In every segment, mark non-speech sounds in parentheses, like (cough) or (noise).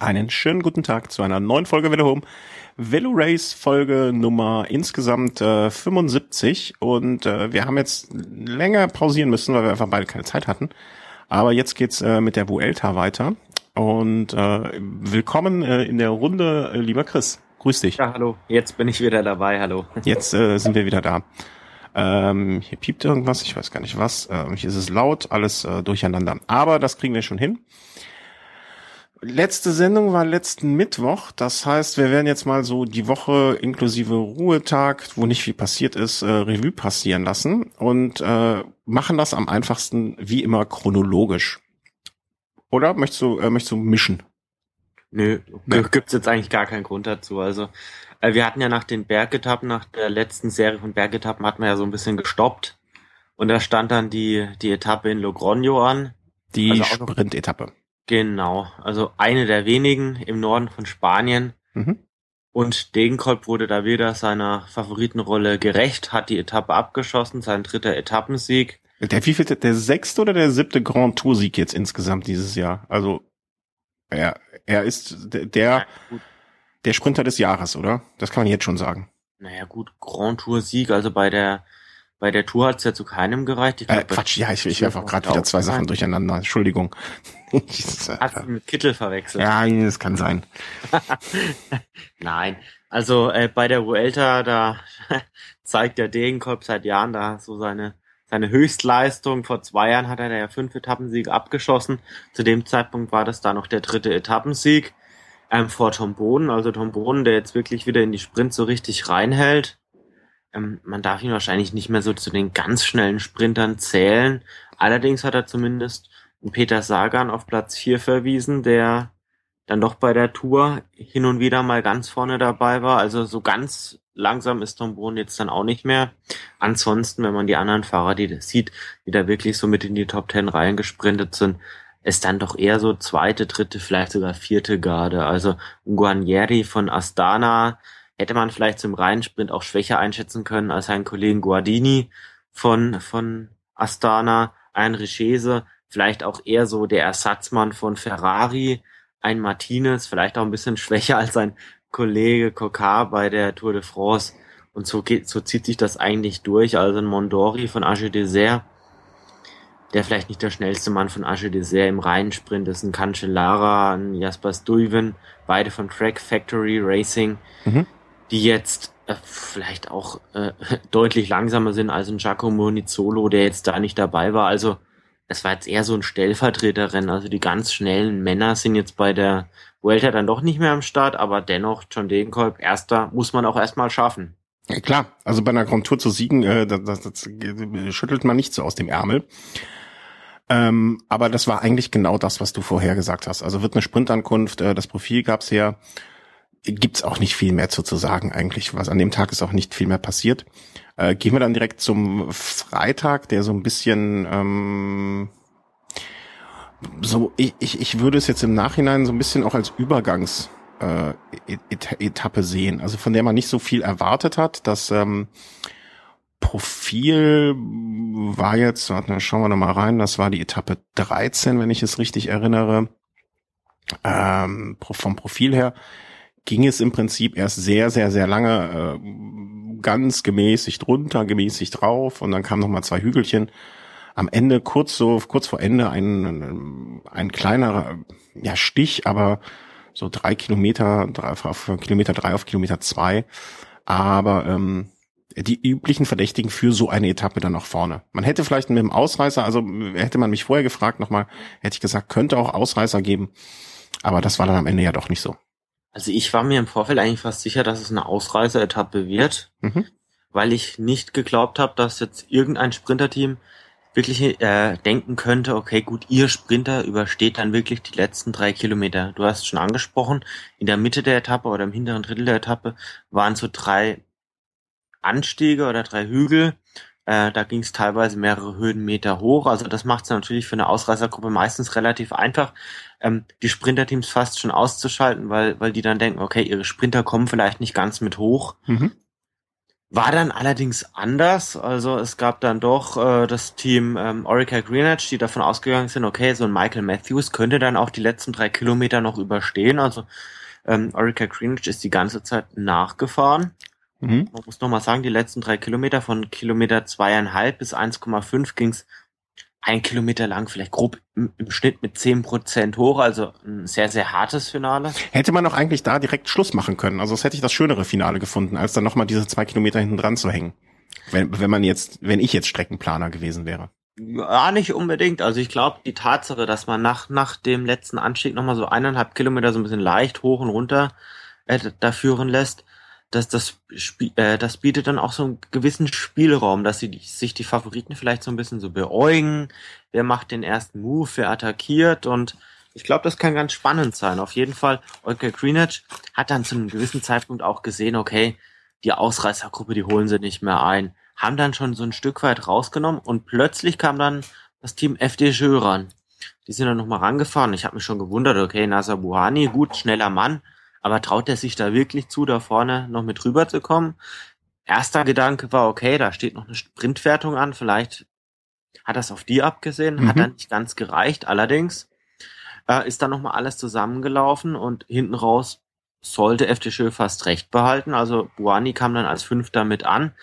Einen schönen guten Tag zu einer neuen Folge Velo Home. Velo Race Folge Nummer insgesamt äh, 75 und äh, wir haben jetzt länger pausieren müssen, weil wir einfach beide keine Zeit hatten. Aber jetzt geht's äh, mit der Vuelta weiter und äh, willkommen äh, in der Runde, äh, lieber Chris. Grüß dich. Ja, hallo. Jetzt bin ich wieder dabei. Hallo. (laughs) Jetzt äh, sind wir wieder da. Ähm, hier piept irgendwas, ich weiß gar nicht was. Ähm, hier ist es laut, alles äh, durcheinander. Aber das kriegen wir schon hin. Letzte Sendung war letzten Mittwoch. Das heißt, wir werden jetzt mal so die Woche inklusive Ruhetag, wo nicht viel passiert ist, äh, Revue passieren lassen und äh, machen das am einfachsten wie immer chronologisch. Oder möchtest du, äh, möchtest du mischen? Nö, nee. gibt's jetzt eigentlich gar keinen Grund dazu. Also äh, wir hatten ja nach den Bergetappen, nach der letzten Serie von Bergetappen, hatten wir ja so ein bisschen gestoppt. Und da stand dann die, die Etappe in Logroño an. Die also Sprint-Etappe. Genau, also eine der wenigen im Norden von Spanien. Mhm. Und Degenkolb wurde da wieder seiner Favoritenrolle gerecht, hat die Etappe abgeschossen, sein dritter Etappensieg. Der wievielte, der sechste oder der siebte Grand Tour Sieg jetzt insgesamt dieses Jahr? Also er, er ist der, der, der Sprinter des Jahres, oder? Das kann man jetzt schon sagen. Naja gut, Grand Tour Sieg, also bei der bei der Tour hat's ja zu keinem gereicht. Ich glaub, äh, Quatsch, ja, ich, ich werfe auch gerade wieder zwei Sachen durcheinander. Entschuldigung. (laughs) Hast du mit Kittel verwechselt? Ja, das kann sein. (laughs) Nein, also äh, bei der Vuelta, da (laughs) zeigt der Degenkolb seit Jahren da so seine seine Höchstleistung. Vor zwei Jahren hat er ja fünf Etappensiege abgeschossen. Zu dem Zeitpunkt war das da noch der dritte Etappensieg ähm, vor Tom Boden. Also Tom Boden, der jetzt wirklich wieder in die Sprint so richtig reinhält. Ähm, man darf ihn wahrscheinlich nicht mehr so zu den ganz schnellen Sprintern zählen. Allerdings hat er zumindest Peter Sagan auf Platz 4 verwiesen, der dann doch bei der Tour hin und wieder mal ganz vorne dabei war. Also so ganz langsam ist Tom Bohn jetzt dann auch nicht mehr. Ansonsten, wenn man die anderen Fahrer, die sieht, die da wirklich so mit in die Top 10 Reihen gesprintet sind, ist dann doch eher so zweite, dritte, vielleicht sogar vierte Garde. Also Guarnieri von Astana, hätte man vielleicht zum Reinsprint auch schwächer einschätzen können als seinen Kollegen Guardini von, von Astana, ein Richese, vielleicht auch eher so der Ersatzmann von Ferrari, ein Martinez, vielleicht auch ein bisschen (laughs) schwächer als sein Kollege Kokar bei der Tour de France. Und so geht, so zieht sich das eigentlich durch. Also ein Mondori von Age Desert, der vielleicht nicht der schnellste Mann von Age Desert im Reinsprint ist, ein Cancellara, ein Jasper Stuyven, beide von Track Factory Racing. Mhm die jetzt äh, vielleicht auch äh, (laughs) deutlich langsamer sind als ein Giacomo Nizzolo, der jetzt da nicht dabei war. Also es war jetzt eher so ein Stellvertreterrennen. Also die ganz schnellen Männer sind jetzt bei der Vuelta dann doch nicht mehr am Start, aber dennoch John Degenkolb, erster, muss man auch erstmal schaffen. Ja, klar, also bei einer Grand Tour zu siegen, äh, das, das, das schüttelt man nicht so aus dem Ärmel. Ähm, aber das war eigentlich genau das, was du vorher gesagt hast. Also wird eine Sprintankunft, äh, das Profil gab's her gibt's auch nicht viel mehr zu, zu sagen eigentlich. Was an dem Tag ist auch nicht viel mehr passiert. Äh, gehen wir dann direkt zum Freitag, der so ein bisschen ähm, so, ich, ich, ich würde es jetzt im Nachhinein so ein bisschen auch als Übergangs äh, Etappe sehen, also von der man nicht so viel erwartet hat. Das ähm, Profil war jetzt, warte, schauen wir noch mal rein, das war die Etappe 13, wenn ich es richtig erinnere. Ähm, vom Profil her ging es im Prinzip erst sehr, sehr, sehr lange äh, ganz gemäßigt runter, gemäßigt drauf und dann kamen nochmal zwei Hügelchen. Am Ende, kurz so, kurz vor Ende, ein, ein kleiner ja, Stich, aber so drei Kilometer, drei, auf Kilometer drei auf Kilometer zwei. Aber ähm, die üblichen Verdächtigen für so eine Etappe dann auch vorne. Man hätte vielleicht mit dem Ausreißer, also hätte man mich vorher gefragt nochmal, hätte ich gesagt, könnte auch Ausreißer geben. Aber das war dann am Ende ja doch nicht so. Also ich war mir im Vorfeld eigentlich fast sicher, dass es eine Ausreißer-Etappe wird, mhm. weil ich nicht geglaubt habe, dass jetzt irgendein Sprinterteam wirklich äh, denken könnte, okay, gut, ihr Sprinter übersteht dann wirklich die letzten drei Kilometer. Du hast schon angesprochen, in der Mitte der Etappe oder im hinteren Drittel der Etappe waren so drei Anstiege oder drei Hügel. Äh, da ging es teilweise mehrere Höhenmeter hoch. Also das macht es natürlich für eine Ausreißergruppe meistens relativ einfach, ähm, die Sprinterteams fast schon auszuschalten, weil, weil die dann denken, okay, ihre Sprinter kommen vielleicht nicht ganz mit hoch. Mhm. War dann allerdings anders. Also es gab dann doch äh, das Team ähm, Orica Greenwich, die davon ausgegangen sind, okay, so ein Michael Matthews könnte dann auch die letzten drei Kilometer noch überstehen. Also ähm, Orica Greenwich ist die ganze Zeit nachgefahren. Mhm. Man muss nochmal sagen, die letzten drei Kilometer von Kilometer zweieinhalb bis 1,5 ging's ein Kilometer lang, vielleicht grob im, im Schnitt mit zehn Prozent hoch, also ein sehr, sehr hartes Finale. Hätte man doch eigentlich da direkt Schluss machen können. Also das hätte ich das schönere Finale gefunden, als dann nochmal diese zwei Kilometer hinten dran zu hängen. Wenn, wenn man jetzt, wenn ich jetzt Streckenplaner gewesen wäre. Ja, nicht unbedingt. Also ich glaube, die Tatsache, dass man nach, nach dem letzten Anstieg nochmal so eineinhalb Kilometer so ein bisschen leicht hoch und runter äh, da führen lässt, dass das, äh, das bietet dann auch so einen gewissen Spielraum, dass sie sich die Favoriten vielleicht so ein bisschen so beäugen. Wer macht den ersten Move, wer attackiert und ich glaube, das kann ganz spannend sein. Auf jeden Fall, Olga Greenwich hat dann zu einem gewissen Zeitpunkt auch gesehen, okay, die Ausreißergruppe, die holen sie nicht mehr ein. Haben dann schon so ein Stück weit rausgenommen und plötzlich kam dann das Team FDJ ran. Die sind dann nochmal rangefahren. Ich habe mich schon gewundert, okay, Nasser Buhani, gut, schneller Mann, aber traut er sich da wirklich zu, da vorne noch mit rüber zu kommen? Erster Gedanke war, okay, da steht noch eine Sprintwertung an, vielleicht hat das auf die abgesehen, mhm. hat dann nicht ganz gereicht. Allerdings äh, ist dann nochmal alles zusammengelaufen und hinten raus sollte FDJ fast recht behalten. Also Buani kam dann als Fünfter mit an,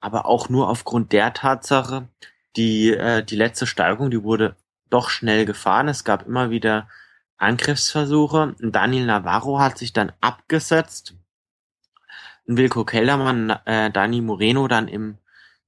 aber auch nur aufgrund der Tatsache, die, äh, die letzte Steigung, die wurde doch schnell gefahren. Es gab immer wieder Angriffsversuche. Daniel Navarro hat sich dann abgesetzt. Wilko Kellermann, äh, Dani Moreno dann im,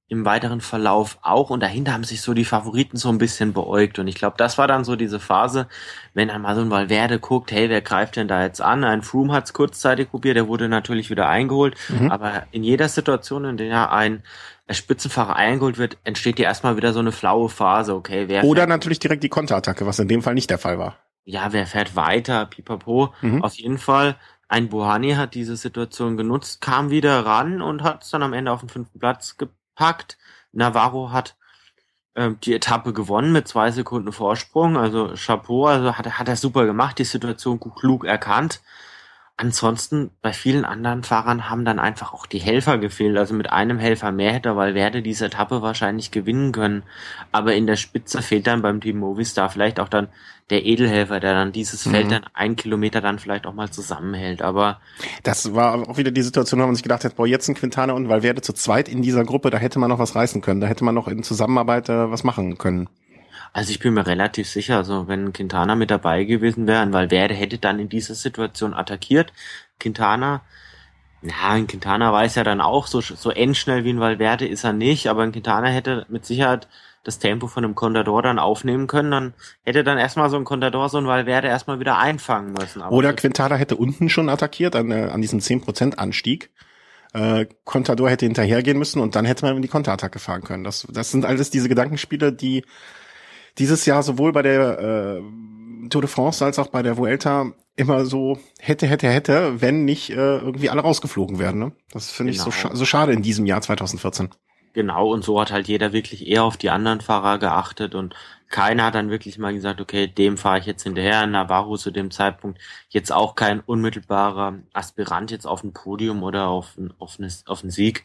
im weiteren Verlauf auch. Und dahinter haben sich so die Favoriten so ein bisschen beäugt. Und ich glaube, das war dann so diese Phase, wenn dann mal so ein Valverde guckt, hey, wer greift denn da jetzt an? Ein Froome hat es kurzzeitig probiert, der wurde natürlich wieder eingeholt. Mhm. Aber in jeder Situation, in der ein Spitzenfahrer eingeholt wird, entsteht ja erstmal wieder so eine flaue Phase, okay, wer Oder natürlich direkt die Konterattacke, was in dem Fall nicht der Fall war ja, wer fährt weiter, pipapo. Mhm. Auf jeden Fall, ein Buhani hat diese Situation genutzt, kam wieder ran und hat es dann am Ende auf den fünften Platz gepackt. Navarro hat äh, die Etappe gewonnen mit zwei Sekunden Vorsprung. Also Chapeau, also hat, hat er super gemacht, die Situation klug erkannt. Ansonsten bei vielen anderen Fahrern haben dann einfach auch die Helfer gefehlt. Also mit einem Helfer mehr hätte Valverde diese Etappe wahrscheinlich gewinnen können. Aber in der Spitze fehlt dann beim Team Movistar vielleicht auch dann der Edelhelfer, der dann dieses mhm. Feld dann ein Kilometer dann vielleicht auch mal zusammenhält. Aber das war auch wieder die Situation, wo man sich gedacht hat, boah, jetzt ein Quintana und Valverde zu zweit in dieser Gruppe, da hätte man noch was reißen können. Da hätte man noch in Zusammenarbeit äh, was machen können. Also ich bin mir relativ sicher, also wenn Quintana mit dabei gewesen wäre, weil wer hätte dann in dieser Situation attackiert. Quintana, ja, ein Quintana weiß ja dann auch, so, so endschnell wie ein Valverde ist er nicht, aber ein Quintana hätte mit Sicherheit das Tempo von einem Contador dann aufnehmen können, dann hätte dann erstmal so ein Contador so ein Valverde erstmal wieder einfangen müssen. Aber Oder Quintana hätte unten schon attackiert an, äh, an diesem 10% Anstieg. Äh, Contador hätte hinterhergehen müssen und dann hätte man in die Konterattacke fahren können. Das, das sind alles diese Gedankenspiele, die dieses Jahr sowohl bei der äh, Tour de France als auch bei der Vuelta immer so hätte, hätte, hätte, wenn nicht äh, irgendwie alle rausgeflogen werden. Ne? Das finde genau. ich so, genau. scha so schade in diesem Jahr 2014. Genau, und so hat halt jeder wirklich eher auf die anderen Fahrer geachtet und keiner hat dann wirklich mal gesagt, okay, dem fahre ich jetzt hinterher. Navarro zu dem Zeitpunkt jetzt auch kein unmittelbarer Aspirant jetzt auf ein Podium oder auf, ein, auf, eine, auf einen Sieg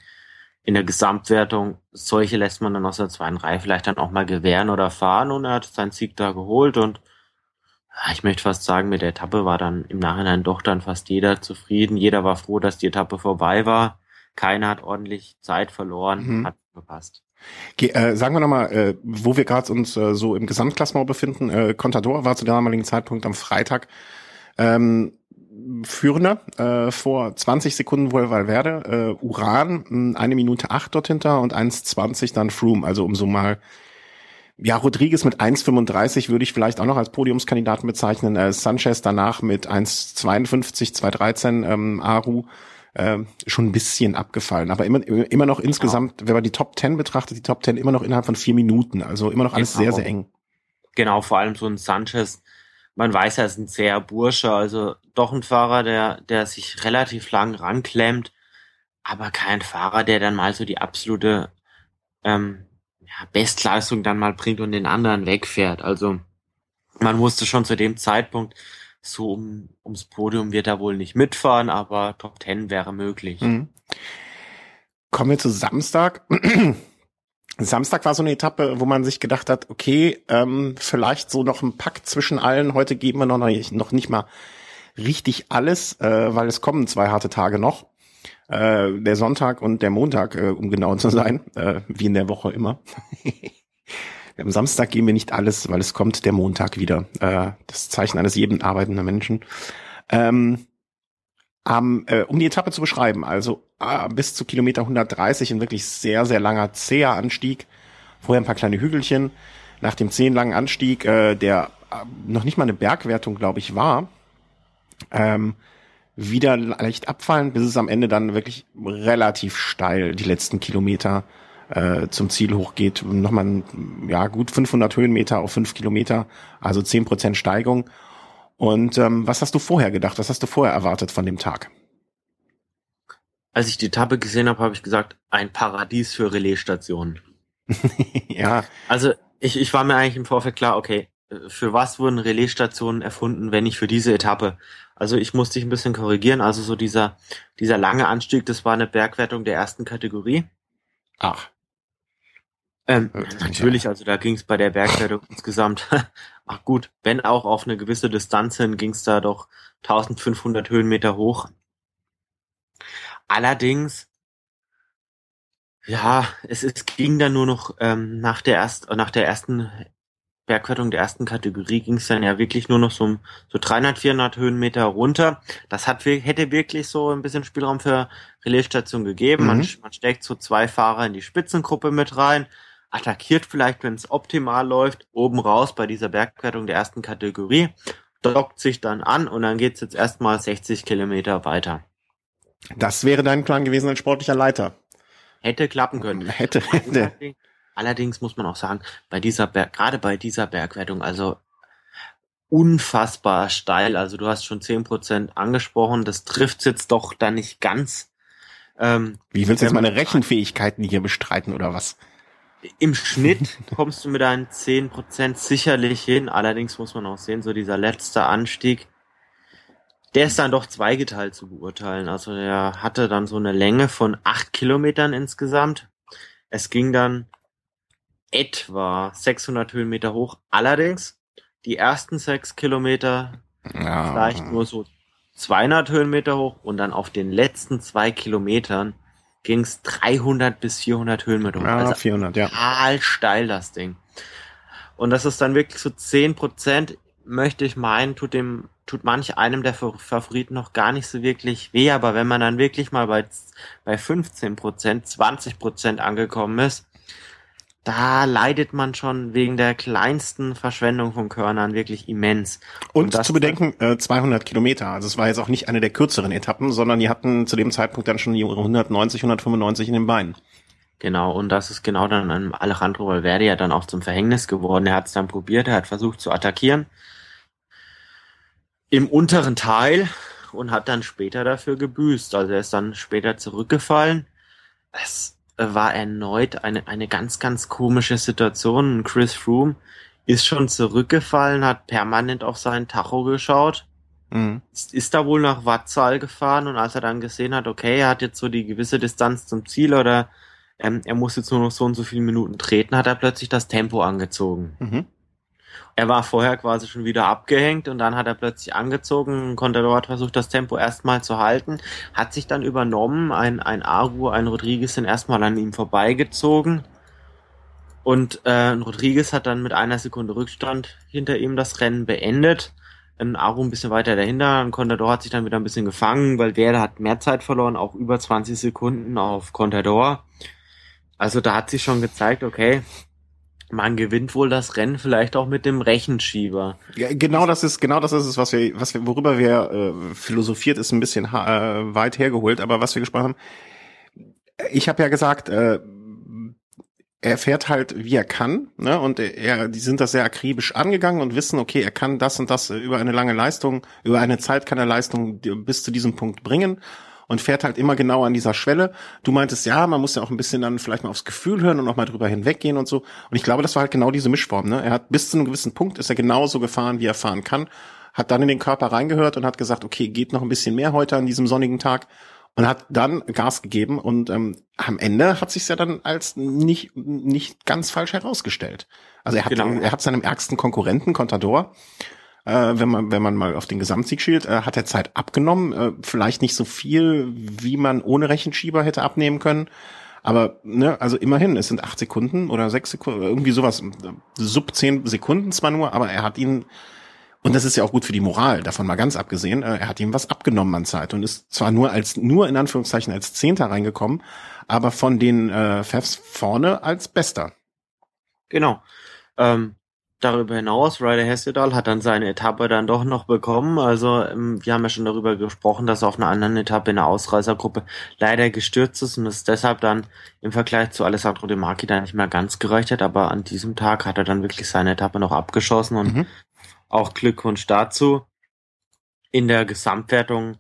in der Gesamtwertung, solche lässt man dann aus der zweiten Reihe vielleicht dann auch mal gewähren oder fahren und er hat seinen Sieg da geholt und ich möchte fast sagen, mit der Etappe war dann im Nachhinein doch dann fast jeder zufrieden. Jeder war froh, dass die Etappe vorbei war. Keiner hat ordentlich Zeit verloren, mhm. hat gepasst. Okay, äh, sagen wir nochmal, äh, wo wir gerade uns äh, so im Gesamtklassement befinden. Äh, Contador war zu damaligen Zeitpunkt am Freitag ähm, Führender äh, vor 20 Sekunden wohl Valverde, äh, Uran eine Minute acht dort hinter und 1,20 dann Froome, also umso mal ja, Rodriguez mit 1,35 würde ich vielleicht auch noch als Podiumskandidaten bezeichnen. Äh, Sanchez danach mit 1,52, 2,13, ähm, Aru äh, schon ein bisschen abgefallen. Aber immer, immer noch insgesamt, genau. wenn man die Top 10 betrachtet, die Top 10 immer noch innerhalb von vier Minuten. Also immer noch alles genau. sehr, sehr eng. Genau, vor allem so ein Sanchez, man weiß, er ist ein sehr Bursche, also doch ein Fahrer, der, der sich relativ lang ranklemmt, aber kein Fahrer, der dann mal so die absolute ähm, ja, Bestleistung dann mal bringt und den anderen wegfährt. Also man wusste schon zu dem Zeitpunkt, so um, ums Podium wird er wohl nicht mitfahren, aber Top Ten wäre möglich. Mhm. Kommen wir zu Samstag. Samstag war so eine Etappe, wo man sich gedacht hat, okay, ähm, vielleicht so noch ein Pakt zwischen allen. Heute geben wir noch nicht, noch nicht mal richtig alles, äh, weil es kommen zwei harte Tage noch. Äh, der Sonntag und der Montag, äh, um genau zu sein, äh, wie in der Woche immer. (laughs) Am Samstag geben wir nicht alles, weil es kommt der Montag wieder. Äh, das Zeichen eines jeden arbeitenden Menschen. Ähm, um, äh, um die Etappe zu beschreiben, also äh, bis zu Kilometer 130 ein wirklich sehr, sehr langer, zäher Anstieg. Vorher ein paar kleine Hügelchen. Nach dem zehn langen Anstieg, äh, der äh, noch nicht mal eine Bergwertung, glaube ich, war, ähm, wieder leicht abfallen, bis es am Ende dann wirklich relativ steil die letzten Kilometer äh, zum Ziel hochgeht. Nochmal ja gut 500 Höhenmeter auf 5 Kilometer, also 10 Prozent Steigung. Und ähm, was hast du vorher gedacht? Was hast du vorher erwartet von dem Tag? Als ich die Etappe gesehen habe, habe ich gesagt, ein Paradies für Relaisstationen. (laughs) ja. Also ich, ich war mir eigentlich im Vorfeld klar, okay, für was wurden Relaisstationen erfunden, wenn nicht für diese Etappe? Also ich musste dich ein bisschen korrigieren. Also so dieser, dieser lange Anstieg, das war eine Bergwertung der ersten Kategorie. Ach. Ähm, natürlich, also da ging es bei der Bergwertung (laughs) insgesamt, (laughs) ach gut, wenn auch auf eine gewisse Distanz hin, ging es da doch 1500 Höhenmeter hoch. Allerdings, ja, es, es ging dann nur noch ähm, nach der erst, nach der ersten Bergwertung der ersten Kategorie ging es dann ja wirklich nur noch so, so 300, 400 Höhenmeter runter. Das hat, hätte wirklich so ein bisschen Spielraum für Relaisstation gegeben. Mhm. Man, man steckt so zwei Fahrer in die Spitzengruppe mit rein attackiert vielleicht, wenn es optimal läuft, oben raus bei dieser Bergwertung der ersten Kategorie, dockt sich dann an und dann geht's jetzt erstmal 60 Kilometer weiter. Das wäre dein Plan gewesen als sportlicher Leiter. Hätte klappen können. (laughs) Hätte, hätte. Allerdings muss man auch sagen, bei dieser Berg, gerade bei dieser Bergwertung, also unfassbar steil. Also du hast schon zehn Prozent angesprochen, das trifft jetzt doch dann nicht ganz. Ähm, Wie willst du jetzt meine Rechenfähigkeiten hier bestreiten oder was? Im Schnitt kommst du mit deinen 10% sicherlich hin. Allerdings muss man auch sehen, so dieser letzte Anstieg, der ist dann doch zweigeteilt zu beurteilen. Also der hatte dann so eine Länge von 8 Kilometern insgesamt. Es ging dann etwa 600 Höhenmeter hoch. Allerdings die ersten 6 Kilometer ja. vielleicht nur so 200 Höhenmeter hoch und dann auf den letzten zwei Kilometern ging es 300 bis 400 Höhenmeter hoch. Ja, also 400, ja. Total steil das Ding. Und das ist dann wirklich so 10 Prozent, möchte ich meinen, tut dem, tut manch einem der Favoriten noch gar nicht so wirklich weh, aber wenn man dann wirklich mal bei, bei 15 Prozent, 20 Prozent angekommen ist, da leidet man schon wegen der kleinsten Verschwendung von Körnern wirklich immens. Und, Und zu bedenken, äh, 200 Kilometer. Also es war jetzt auch nicht eine der kürzeren Etappen, sondern die hatten zu dem Zeitpunkt dann schon ihre 190, 195 in den Beinen. Genau, und das ist genau dann einem Alejandro Valverde ja dann auch zum Verhängnis geworden. Er hat es dann probiert, er hat versucht zu attackieren. Im unteren Teil und hat dann später dafür gebüßt. Also er ist dann später zurückgefallen. Es war erneut eine, eine ganz, ganz komische Situation. Chris Froome ist schon zurückgefallen, hat permanent auf seinen Tacho geschaut, mhm. ist, ist da wohl nach Wattzahl gefahren und als er dann gesehen hat, okay, er hat jetzt so die gewisse Distanz zum Ziel oder ähm, er muss jetzt nur noch so und so viele Minuten treten, hat er plötzlich das Tempo angezogen. Mhm. Er war vorher quasi schon wieder abgehängt und dann hat er plötzlich angezogen, konnte dort versucht, das Tempo erstmal zu halten, hat sich dann übernommen, ein, ein Aru, ein Rodriguez sind erstmal an ihm vorbeigezogen und äh, Rodriguez hat dann mit einer Sekunde Rückstand hinter ihm das Rennen beendet. Ein Aru ein bisschen weiter dahinter, ein Contador hat sich dann wieder ein bisschen gefangen, weil der hat mehr Zeit verloren, auch über 20 Sekunden auf Contador. Also da hat sich schon gezeigt, okay, man gewinnt wohl das Rennen vielleicht auch mit dem Rechenschieber. Ja, genau das ist genau das ist es, was wir, was wir, worüber wir äh, philosophiert, ist ein bisschen äh, weit hergeholt, aber was wir gesprochen haben. Ich habe ja gesagt, äh, er fährt halt, wie er kann, ne? Und er, die sind das sehr akribisch angegangen und wissen, okay, er kann das und das über eine lange Leistung, über eine Zeit kann er Leistung bis zu diesem Punkt bringen und fährt halt immer genau an dieser Schwelle. Du meintest, ja, man muss ja auch ein bisschen dann vielleicht mal aufs Gefühl hören und auch mal drüber hinweggehen und so. Und ich glaube, das war halt genau diese Mischform. Ne? Er hat bis zu einem gewissen Punkt ist er genauso gefahren, wie er fahren kann, hat dann in den Körper reingehört und hat gesagt, okay, geht noch ein bisschen mehr heute an diesem sonnigen Tag. und hat dann Gas gegeben und ähm, am Ende hat sich ja dann als nicht nicht ganz falsch herausgestellt. Also er hat genau. er hat seinem ärgsten Konkurrenten Contador wenn man wenn man mal auf den Gesamtsieg schielt, äh, hat er Zeit abgenommen, äh, vielleicht nicht so viel, wie man ohne Rechenschieber hätte abnehmen können. Aber, ne, also immerhin, es sind acht Sekunden oder sechs Sekunden, irgendwie sowas, sub zehn Sekunden zwar nur, aber er hat ihn und das ist ja auch gut für die Moral, davon mal ganz abgesehen. Äh, er hat ihm was abgenommen an Zeit und ist zwar nur als, nur in Anführungszeichen als Zehnter reingekommen, aber von den äh, Fefs vorne als Bester. Genau. Ähm, darüber hinaus, Ryder Hessedal hat dann seine Etappe dann doch noch bekommen. Also ähm, wir haben ja schon darüber gesprochen, dass er auf einer anderen Etappe in der Ausreißergruppe leider gestürzt ist und es deshalb dann im Vergleich zu Alessandro De Marchi dann nicht mehr ganz gereicht hat. Aber an diesem Tag hat er dann wirklich seine Etappe noch abgeschossen und mhm. Auch Glückwunsch dazu. In der Gesamtwertung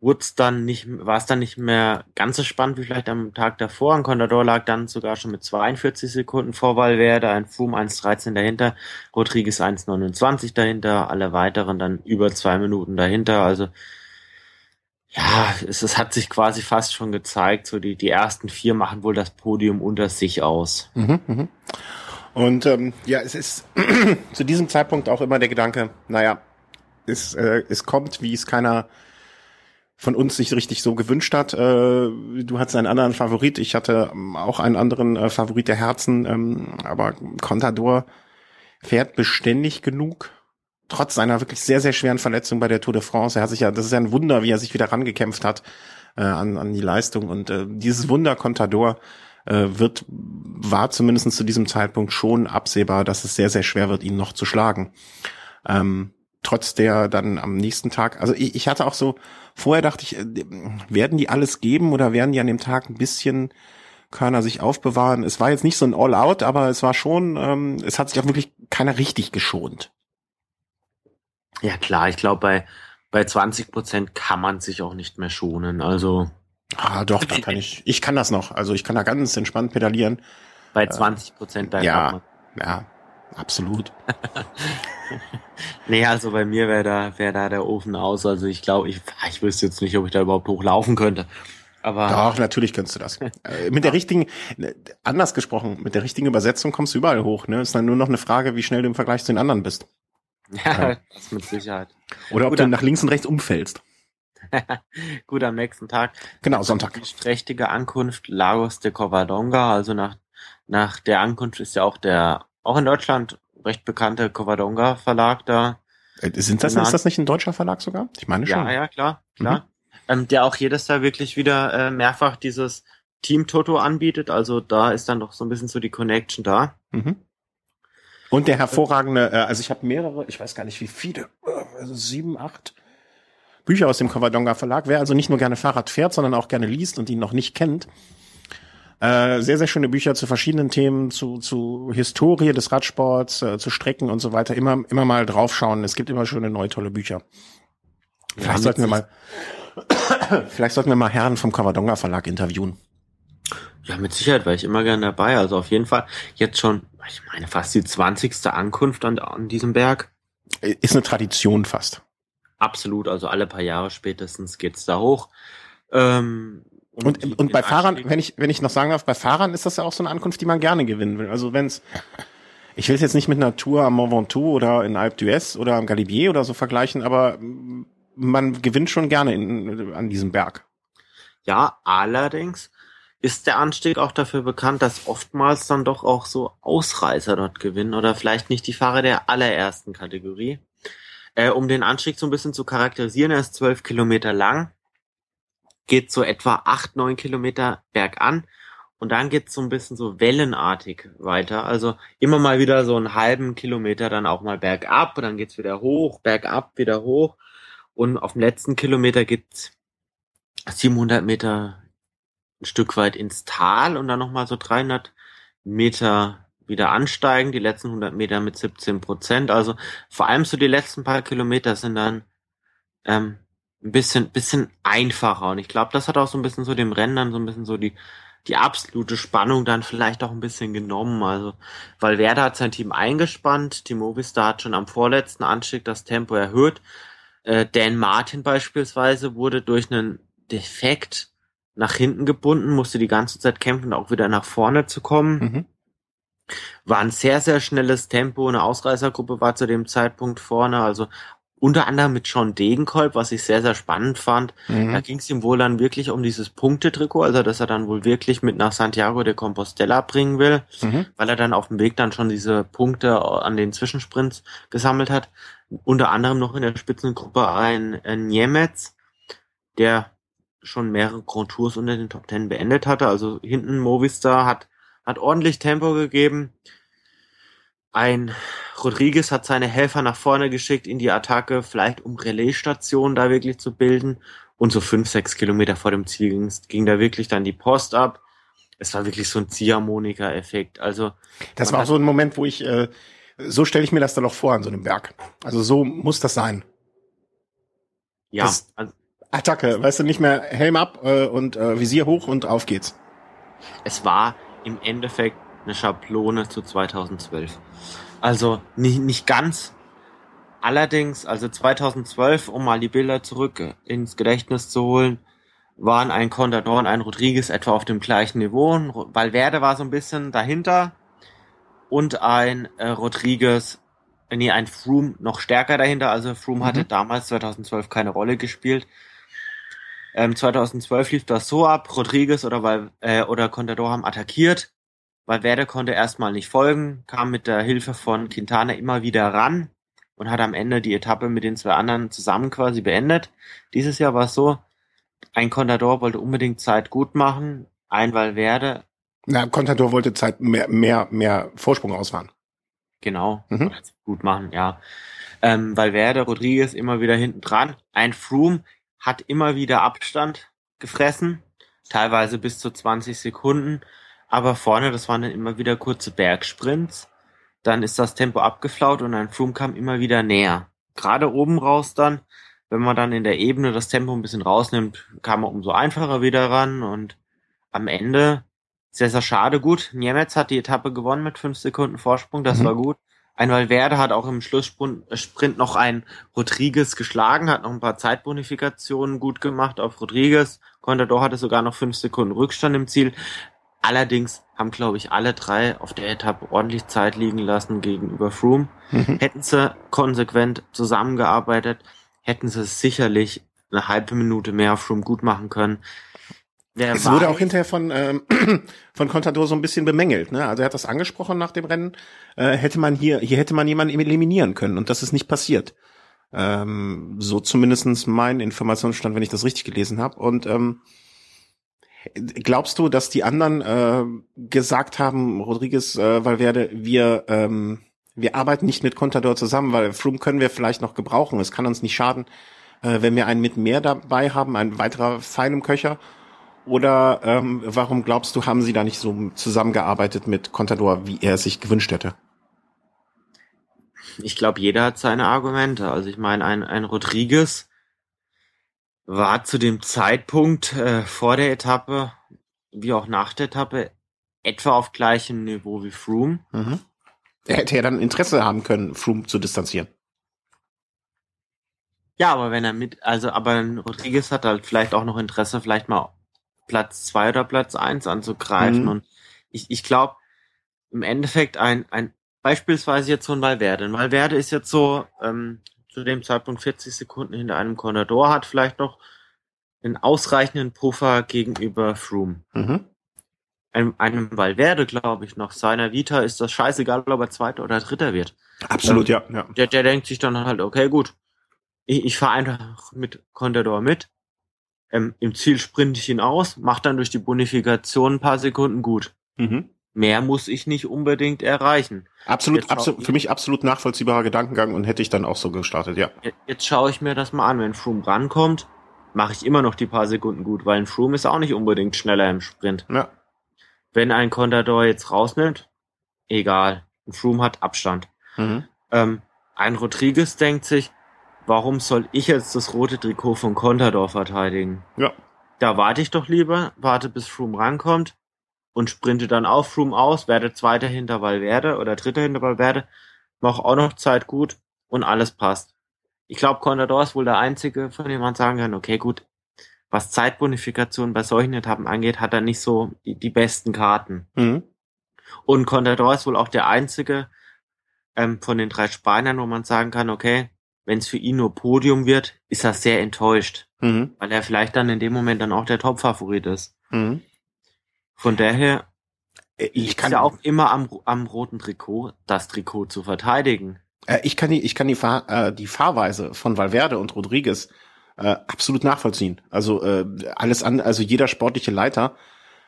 wurde dann nicht, war es dann nicht mehr ganz so spannend wie vielleicht am Tag davor. Ein Contador lag dann sogar schon mit 42 Sekunden vor Valverde, ein Fum 1,13 dahinter, Rodriguez 1,29 dahinter, alle weiteren dann über zwei Minuten dahinter. Also ja, es, es hat sich quasi fast schon gezeigt, so die, die ersten vier machen wohl das Podium unter sich aus. Mhm, mh. Und ähm, ja, es ist (clears throat) zu diesem Zeitpunkt auch immer der Gedanke, naja, es, äh, es kommt, wie es keiner von uns sich richtig so gewünscht hat. Äh, du hattest einen anderen Favorit, ich hatte ähm, auch einen anderen äh, Favorit der Herzen, ähm, aber Contador fährt beständig genug, trotz seiner wirklich sehr, sehr schweren Verletzung bei der Tour de France. Er hat sich ja, das ist ja ein Wunder, wie er sich wieder rangekämpft hat äh, an, an die Leistung. Und dieses Wunder Contador wird, war zumindest zu diesem Zeitpunkt schon absehbar, dass es sehr, sehr schwer wird, ihn noch zu schlagen. Ähm, trotz der dann am nächsten Tag, also ich, ich hatte auch so, vorher dachte ich, äh, werden die alles geben oder werden die an dem Tag ein bisschen Körner sich aufbewahren? Es war jetzt nicht so ein All-Out, aber es war schon, ähm, es hat sich auch wirklich keiner richtig geschont. Ja klar, ich glaube bei bei 20 Prozent kann man sich auch nicht mehr schonen. Also Ah, doch, da kann ich. Ich kann das noch. Also ich kann da ganz entspannt pedalieren. Bei 20 Prozent äh, Ja, ja, absolut. nee, also bei mir wäre da, wäre da der Ofen aus. Also ich glaube, ich, ich wüsste jetzt nicht, ob ich da überhaupt hochlaufen könnte. Aber Doch, natürlich könntest du das. (laughs) äh, mit der richtigen, ne, anders gesprochen, mit der richtigen Übersetzung kommst du überall hoch. Ne? Ist dann nur noch eine Frage, wie schnell du im Vergleich zu den anderen bist. (laughs) Ja, das mit Sicherheit. Oder ob Gut, du nach links und rechts umfällst. (laughs) Gut, am nächsten Tag. Genau, Sonntag. Trächtige Ankunft Lagos de Covadonga. Also nach, nach der Ankunft ist ja auch der, auch in Deutschland recht bekannte Covadonga Verlag da. Äh, sind das, ist das nicht ein deutscher Verlag sogar? Ich meine schon. Ja, ja, klar, klar. Mhm. Ähm, der auch jedes Jahr wirklich wieder äh, mehrfach dieses Team Toto anbietet. Also da ist dann doch so ein bisschen so die Connection da. Mhm. Und der hervorragende, äh, also ich habe mehrere, ich weiß gar nicht wie viele, also sieben, acht Bücher aus dem Covadonga Verlag. Wer also nicht nur gerne Fahrrad fährt, sondern auch gerne liest und ihn noch nicht kennt, äh, sehr, sehr schöne Bücher zu verschiedenen Themen, zu, zu Historie des Radsports, äh, zu Strecken und so weiter. Immer, immer mal draufschauen. Es gibt immer schöne neue, tolle Bücher. Vielleicht ja, sollten wir mal, (coughs) vielleicht sollten wir mal Herren vom Covadonga Verlag interviewen. Ja, mit Sicherheit wäre ich immer gerne dabei. Also auf jeden Fall jetzt schon, ich meine, fast die zwanzigste Ankunft an, an diesem Berg. Ist eine Tradition fast. Absolut, also alle paar Jahre spätestens geht's da hoch. Ähm, und, und, die, und bei Fahrern, wenn ich, wenn ich noch sagen darf, bei Fahrern ist das ja auch so eine Ankunft, die man gerne gewinnen will. Also wenn's, ich will es jetzt nicht mit einer Tour am Mont Ventoux oder in Alpe d'Huez oder am Galibier oder so vergleichen, aber man gewinnt schon gerne in, an diesem Berg. Ja, allerdings ist der Anstieg auch dafür bekannt, dass oftmals dann doch auch so Ausreißer dort gewinnen oder vielleicht nicht die Fahrer der allerersten Kategorie. Äh, um den Anstieg so ein bisschen zu charakterisieren, er ist zwölf Kilometer lang, geht so etwa acht, neun Kilometer bergan und dann geht's so ein bisschen so wellenartig weiter. Also immer mal wieder so einen halben Kilometer dann auch mal bergab und dann geht's wieder hoch, bergab, wieder hoch. Und auf dem letzten Kilometer geht's 700 Meter ein Stück weit ins Tal und dann nochmal so 300 Meter wieder ansteigen, die letzten 100 Meter mit 17 Prozent. Also vor allem so die letzten paar Kilometer sind dann ähm, ein bisschen, bisschen einfacher. Und ich glaube, das hat auch so ein bisschen so dem Rennen dann so ein bisschen so die, die absolute Spannung dann vielleicht auch ein bisschen genommen. Also, weil Werder hat sein Team eingespannt, die Movistar hat schon am vorletzten Anstieg das Tempo erhöht. Äh, Dan Martin beispielsweise wurde durch einen defekt nach hinten gebunden, musste die ganze Zeit kämpfen, auch wieder nach vorne zu kommen. Mhm. War ein sehr, sehr schnelles Tempo. Eine Ausreißergruppe war zu dem Zeitpunkt vorne. Also unter anderem mit John Degenkolb, was ich sehr, sehr spannend fand. Mhm. Da ging es ihm wohl dann wirklich um dieses Punktetrikot, also dass er dann wohl wirklich mit nach Santiago de Compostela bringen will, mhm. weil er dann auf dem Weg dann schon diese Punkte an den Zwischensprints gesammelt hat. Unter anderem noch in der Spitzengruppe ein, ein Niemetz, der schon mehrere Grand Tours unter den Top Ten beendet hatte. Also hinten Movistar hat, hat ordentlich Tempo gegeben. Ein Rodriguez hat seine Helfer nach vorne geschickt in die Attacke, vielleicht um Relaisstationen da wirklich zu bilden. Und so fünf, sechs Kilometer vor dem Ziel ging, ging da wirklich dann die Post ab. Es war wirklich so ein Ziehharmonika-Effekt. Also das war auch so ein Moment, wo ich äh, so stelle ich mir das dann auch vor an so einem Berg. Also so muss das sein. Ja. Das, also, Attacke, weißt du, nicht mehr Helm ab äh, und äh, Visier hoch und auf geht's. Es war im Endeffekt eine Schablone zu 2012. Also nicht, nicht ganz. Allerdings, also 2012, um mal die Bilder zurück ins Gedächtnis zu holen, waren ein Contador und ein Rodriguez etwa auf dem gleichen Niveau. Valverde war so ein bisschen dahinter und ein äh, Rodriguez, nee, ein Froome noch stärker dahinter. Also Froome mhm. hatte damals 2012 keine Rolle gespielt. Ähm, 2012 lief das so ab, Rodriguez oder, Val äh, oder Contador haben attackiert. Valverde konnte erstmal nicht folgen, kam mit der Hilfe von Quintana immer wieder ran und hat am Ende die Etappe mit den zwei anderen zusammen quasi beendet. Dieses Jahr war es so, ein Contador wollte unbedingt Zeit gut machen, ein Valverde. Na, Contador wollte Zeit mehr, mehr, mehr Vorsprung ausfahren. Genau, mhm. gut machen, ja. Ähm, Valverde, Rodriguez immer wieder hinten dran. Ein Froome hat immer wieder Abstand gefressen, teilweise bis zu 20 Sekunden. Aber vorne, das waren dann immer wieder kurze Bergsprints. Dann ist das Tempo abgeflaut und ein Froome kam immer wieder näher. Gerade oben raus dann, wenn man dann in der Ebene das Tempo ein bisschen rausnimmt, kam er umso einfacher wieder ran und am Ende sehr, sehr schade. Gut, Niemetz hat die Etappe gewonnen mit fünf Sekunden Vorsprung, das mhm. war gut. Ein Valverde hat auch im Schlusssprint noch ein Rodriguez geschlagen, hat noch ein paar Zeitbonifikationen gut gemacht auf Rodriguez. Contador hatte sogar noch fünf Sekunden Rückstand im Ziel. Allerdings haben, glaube ich, alle drei auf der Etappe ordentlich Zeit liegen lassen gegenüber Froome. Mhm. Hätten sie konsequent zusammengearbeitet, hätten sie sicherlich eine halbe Minute mehr auf Froome gut machen können. Wer es wurde auch hinterher von, ähm, (clears throat) von Contador so ein bisschen bemängelt. Ne? Also er hat das angesprochen nach dem Rennen. Äh, hätte man hier, hier hätte man jemanden eliminieren können und das ist nicht passiert. Ähm, so zumindestens mein Informationsstand, wenn ich das richtig gelesen habe. Und ähm, Glaubst du, dass die anderen äh, gesagt haben, Rodriguez, äh, Valverde, wir ähm, wir arbeiten nicht mit Contador zusammen, weil Froome können wir vielleicht noch gebrauchen. Es kann uns nicht schaden, äh, wenn wir einen mit mehr dabei haben, ein weiterer Pfeil im Köcher. Oder ähm, warum glaubst du, haben sie da nicht so zusammengearbeitet mit Contador, wie er es sich gewünscht hätte? Ich glaube, jeder hat seine Argumente. Also ich meine, ein, ein Rodriguez war zu dem Zeitpunkt äh, vor der Etappe wie auch nach der Etappe etwa auf gleichem Niveau wie Froome. Mhm. Er hätte ja dann Interesse haben können, Froome zu distanzieren. Ja, aber wenn er mit, also aber Rodriguez hat halt vielleicht auch noch Interesse, vielleicht mal Platz zwei oder Platz eins anzugreifen. Mhm. Und ich, ich glaube, im Endeffekt ein, ein beispielsweise jetzt so ein Valverde. Ein Valverde ist jetzt so ähm, zu dem Zeitpunkt 40 Sekunden hinter einem Contador, hat vielleicht noch einen ausreichenden Puffer gegenüber Froome. Mhm. Einem, einem Valverde, glaube ich, noch seiner Vita ist das scheißegal, ob er Zweiter oder Dritter wird. Absolut, ähm, ja. ja. Der, der denkt sich dann halt, okay, gut, ich, ich fahre einfach mit Contador mit. Ähm, Im Ziel sprinte ich ihn aus, mach dann durch die Bonifikation ein paar Sekunden gut. Mhm mehr muss ich nicht unbedingt erreichen. Absolut, absolut, für mich absolut nachvollziehbarer Gedankengang und hätte ich dann auch so gestartet, ja. Jetzt schaue ich mir das mal an. Wenn Froome rankommt, mache ich immer noch die paar Sekunden gut, weil ein Froome ist auch nicht unbedingt schneller im Sprint. Ja. Wenn ein Contador jetzt rausnimmt, egal. Ein Froome hat Abstand. Mhm. Ähm, ein Rodriguez denkt sich, warum soll ich jetzt das rote Trikot von Contador verteidigen? Ja. Da warte ich doch lieber, warte bis Froome rankommt, und sprinte dann auf Froome aus, werde Zweiter hinter Valverde oder Dritter hinter Valverde, mache auch noch Zeit gut und alles passt. Ich glaube, Contador ist wohl der einzige, von dem man sagen kann, okay, gut, was Zeitbonifikation bei solchen Etappen angeht, hat er nicht so die, die besten Karten. Mhm. Und Contador ist wohl auch der einzige ähm, von den drei Spaniern, wo man sagen kann, okay, wenn es für ihn nur Podium wird, ist er sehr enttäuscht, Mhm. weil er vielleicht dann in dem Moment dann auch der Top-Favorit ist. Mhm. Von daher Äh, Ich ist kann ja auch immer am, am roten Trikot, das Trikot zu verteidigen. Äh, ich kann die, ich kann die, Fahr, äh, die Fahrweise von Valverde und Rodriguez äh, absolut nachvollziehen. Also äh, alles an, also jeder sportliche Leiter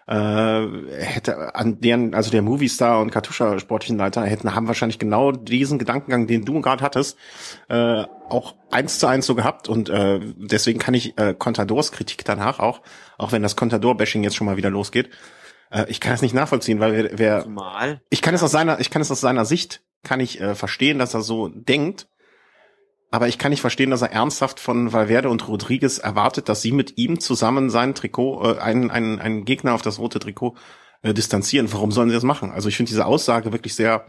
äh, hätte an deren, also der Movistar und Katusha sportlichen Leiter hätten haben wahrscheinlich genau diesen Gedankengang, den du gerade hattest, äh, auch eins zu eins so gehabt und äh, deswegen kann ich äh, Contadors Kritik danach auch, auch wenn das Contador-Bashing jetzt schon mal wieder losgeht, äh, ich kann es nicht nachvollziehen, weil wer, wer Zumal, ich kann es aus seiner, ich kann es aus seiner Sicht, kann ich äh, verstehen, dass er so denkt. Aber ich kann nicht verstehen, dass er ernsthaft von Valverde und Rodriguez erwartet, dass sie mit ihm zusammen sein Trikot, äh, einen, einen, einen Gegner auf das rote Trikot äh, distanzieren. Warum sollen sie das machen? Also ich finde diese Aussage wirklich sehr,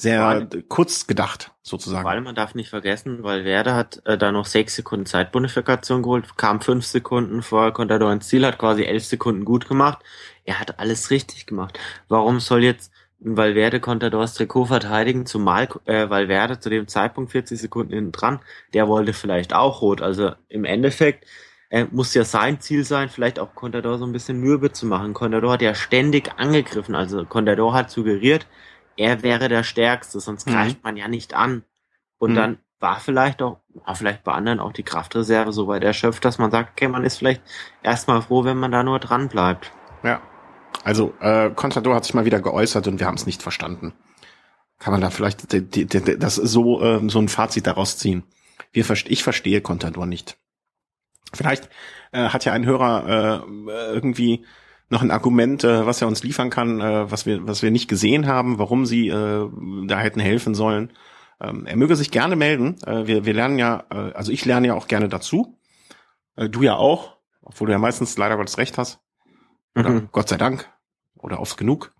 sehr Weil- kurz gedacht, sozusagen. weil man darf nicht vergessen, weil Werder hat äh, da noch sechs Sekunden Zeitbonifikation geholt, kam fünf Sekunden vor Contador ins Ziel, hat quasi elf Sekunden gut gemacht. Er hat alles richtig gemacht. Warum soll jetzt Valverde Contadors Trikot verteidigen, zumal äh, Valverde zu dem Zeitpunkt 40 Sekunden hinten dran, der wollte vielleicht auch rot. Also im Endeffekt äh, muss ja sein Ziel sein, vielleicht auch Contador so ein bisschen mürbe zu machen. Contador hat ja ständig angegriffen, also Contador hat suggeriert, er wäre der Stärkste, sonst Mhm. greift man ja nicht an. Und Mhm. dann war vielleicht auch, war vielleicht bei anderen auch die Kraftreserve so weit erschöpft, dass man sagt, okay, man ist vielleicht erstmal froh, wenn man da nur dran bleibt. Ja. Also äh, Contador hat sich mal wieder geäußert und wir haben es nicht verstanden. Kann man da vielleicht die, die, die, das so ähm, so ein Fazit daraus ziehen? Wir ich verstehe Contador nicht. Vielleicht äh, hat ja ein Hörer äh, irgendwie noch ein Argument, äh, was er uns liefern kann, äh, was wir was wir nicht gesehen haben, warum sie äh, da hätten helfen sollen. Ähm, er möge sich gerne melden. Äh, wir wir lernen ja, äh, also ich lerne ja auch gerne dazu. Äh, du ja auch, obwohl du ja meistens leider Gottes recht hast. Oder Mhm. Gott sei Dank. Oder oft genug.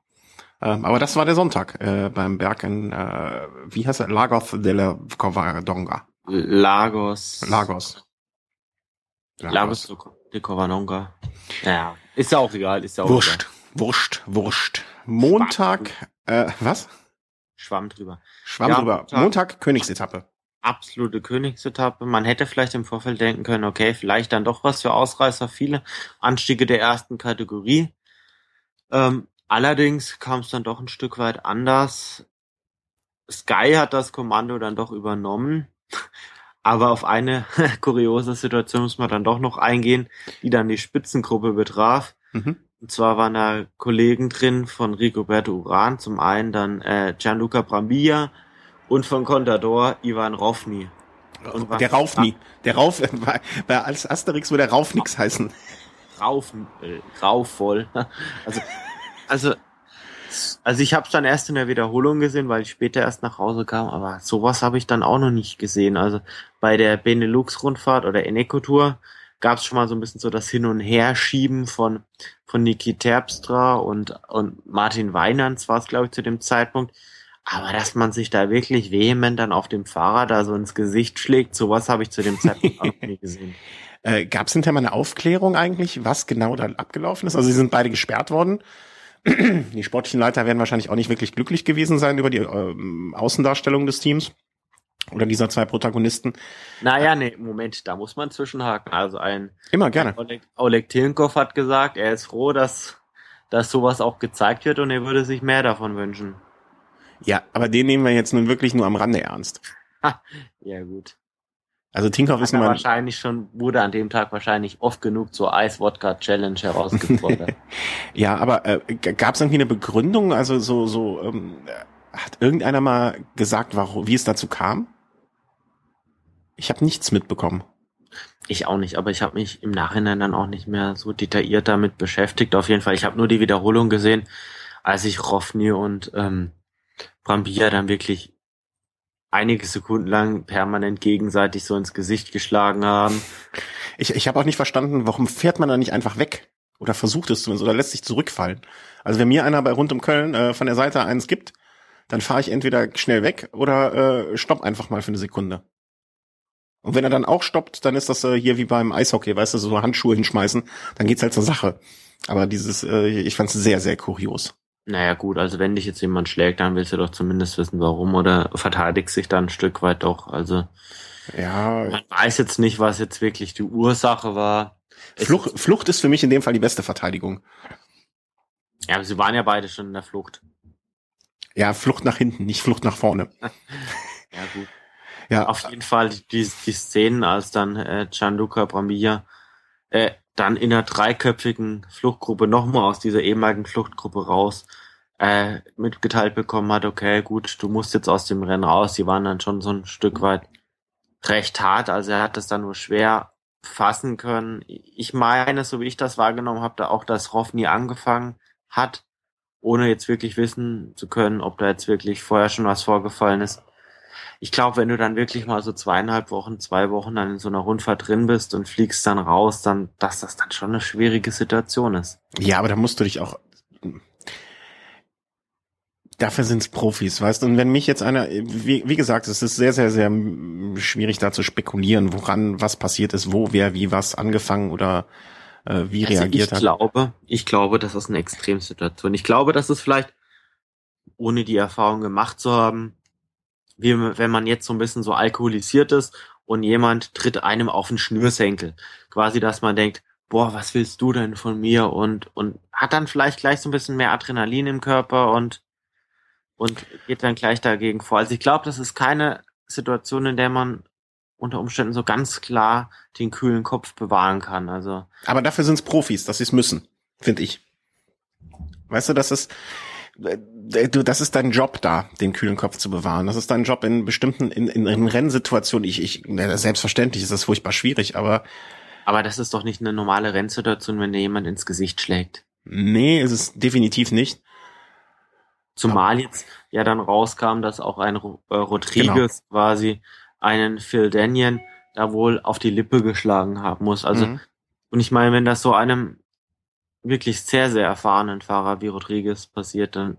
Ähm, aber das war der Sonntag äh, beim Berg in, äh, wie heißt er? Lagos de la Covadonga. Lagos. Lagos. Lagos de Covanonga. Ja, ist ja auch egal, ist ja auch Wurscht, Wurscht, Wurscht. Montag, äh, was? egal. Schwamm drüber. Schwamm Ja, drüber. Montag. Montag, Königsetappe. absolute Königsetappe. Man hätte vielleicht im Vorfeld denken können, okay, vielleicht dann doch was für Ausreißer, viele Anstiege der ersten Kategorie. Ähm, allerdings kam es dann doch ein Stück weit anders. Sky hat das Kommando dann doch übernommen. Aber auf eine (laughs) kuriose Situation muss man dann doch noch eingehen, die dann die Spitzengruppe betraf. Mhm. Und zwar waren da Kollegen drin von Rigoberto Uran, zum einen dann äh, Gianluca Brambilla und von Contador Ivan Rovni. Und Der Raufni. Der Rauf, (laughs) bei, bei als Asterix würde der Rauf nix heißen. Rauf, äh, raufvoll. (laughs) Also, also, also ich habe es dann erst in der Wiederholung gesehen, weil ich später erst nach Hause kam, aber sowas habe ich dann auch noch nicht gesehen. Also bei der Benelux-Rundfahrt oder Eneco-Tour gab es schon mal so ein bisschen so das Hin- und Herschieben von, von Niki Terpstra und, und Martin Weinans war es, glaube ich, zu dem Zeitpunkt. Aber dass man sich da wirklich vehement dann auf dem Fahrrad da so ins Gesicht schlägt, sowas habe ich zu dem Zeitpunkt auch nie gesehen. (laughs) Äh, Gab es hinterher mal eine Aufklärung eigentlich, was genau da abgelaufen ist? Also sie sind beide gesperrt worden. (clears throat) Die sportlichen Leiter werden wahrscheinlich auch nicht wirklich glücklich gewesen sein über die ähm, Außendarstellung des Teams oder dieser zwei Protagonisten. Naja, nee, Moment, da muss man zwischenhaken. Also ein Immer gerne. Oleg, Oleg Tilenkov hat gesagt, er ist froh, dass, dass sowas auch gezeigt wird und er würde sich mehr davon wünschen. Ja, aber den nehmen wir jetzt nun wirklich nur am Rande ernst. (laughs) Ja, gut. Also Tinkoff ist nun wahrscheinlich schon, wurde an dem Tag wahrscheinlich oft genug zur Eis-Wodka-Challenge herausgefordert. (laughs) ja, aber äh, gab es irgendwie eine Begründung? Also so, so ähm, äh, hat irgendeiner mal gesagt, warum, wie es dazu kam? Ich habe nichts mitbekommen. ich auch nicht, aber ich habe mich im Nachhinein dann auch nicht mehr so detailliert damit beschäftigt. Auf jeden Fall, ich habe nur die Wiederholung gesehen, als ich Rovni und ähm, Brambilla dann wirklich einige Sekunden lang permanent gegenseitig so ins Gesicht geschlagen haben. Ich, ich habe auch nicht verstanden, warum fährt man da nicht einfach weg? Oder versucht es zumindest, oder lässt sich zurückfallen. Also wenn mir einer bei rund um Köln äh, von der Seite eins gibt, dann fahre ich entweder schnell weg oder äh, stopp einfach mal für eine Sekunde. Und wenn er dann auch stoppt, dann ist das äh, hier wie beim Eishockey, weißt du, so Handschuhe hinschmeißen, dann geht's halt zur Sache. Aber dieses, äh, ich fand es sehr, sehr kurios. Naja gut, also wenn dich jetzt jemand schlägt, dann willst du doch zumindest wissen, warum oder verteidigst dich dann ein Stück weit doch. Also ja. Man weiß jetzt nicht, was jetzt wirklich die Ursache war. Flucht, Flucht ist für mich in dem Fall die beste Verteidigung. Ja, aber sie waren ja beide schon in der Flucht. Ja, Flucht nach hinten, nicht Flucht nach vorne. (laughs) ja, gut. Ja. Auf jeden Fall die, die Szenen, als dann äh, Gianluca Brambilla äh, dann in einer dreiköpfigen Fluchtgruppe nochmal aus dieser ehemaligen Fluchtgruppe raus äh, mitgeteilt bekommen hat, okay, gut, du musst jetzt aus dem Rennen raus. Die waren dann schon so ein Stück weit recht hart. Also er hat das dann nur schwer fassen können. Ich meine, so wie ich das wahrgenommen habe, da auch, dass nie angefangen hat, ohne jetzt wirklich wissen zu können, ob da jetzt wirklich vorher schon was vorgefallen ist. Ich glaube, wenn du dann wirklich mal so zweieinhalb Wochen, zwei Wochen dann in so einer Rundfahrt drin bist und fliegst dann raus, dann, dass das dann schon eine schwierige Situation ist. Ja, aber da musst du dich auch dafür sind's Profis, weißt du? Und wenn mich jetzt einer, wie, wie gesagt, es ist sehr, sehr, sehr schwierig da zu spekulieren, woran was passiert ist, wo, wer, wie, was angefangen oder äh, wie also reagiert ich hat. Ich glaube, ich glaube, das ist eine Extremsituation. Ich glaube, dass es vielleicht, ohne die Erfahrung gemacht zu haben, wie wenn man jetzt so ein bisschen so alkoholisiert ist und jemand tritt einem auf den Schnürsenkel. Quasi, dass man denkt, boah, was willst du denn von mir? Und, und hat dann vielleicht gleich so ein bisschen mehr Adrenalin im Körper und und geht dann gleich dagegen vor. Also ich glaube, das ist keine Situation, in der man unter Umständen so ganz klar den kühlen Kopf bewahren kann. Also. Aber dafür sind es Profis, dass sie es müssen, finde ich. Weißt du, das ist, äh, du, das ist dein Job da, den kühlen Kopf zu bewahren. Das ist dein Job in bestimmten, in, in, in Rennsituationen. Ich, ich, selbstverständlich ist das furchtbar schwierig, aber. Aber das ist doch nicht eine normale Rennsituation, wenn dir jemand ins Gesicht schlägt. Nee, ist es definitiv nicht. Zumal jetzt ja dann rauskam, dass auch ein äh, Rodriguez genau. quasi einen Phil Daniel da wohl auf die Lippe geschlagen haben muss. Also, mhm. und ich meine, wenn das so einem wirklich sehr, sehr erfahrenen Fahrer wie Rodriguez passiert, dann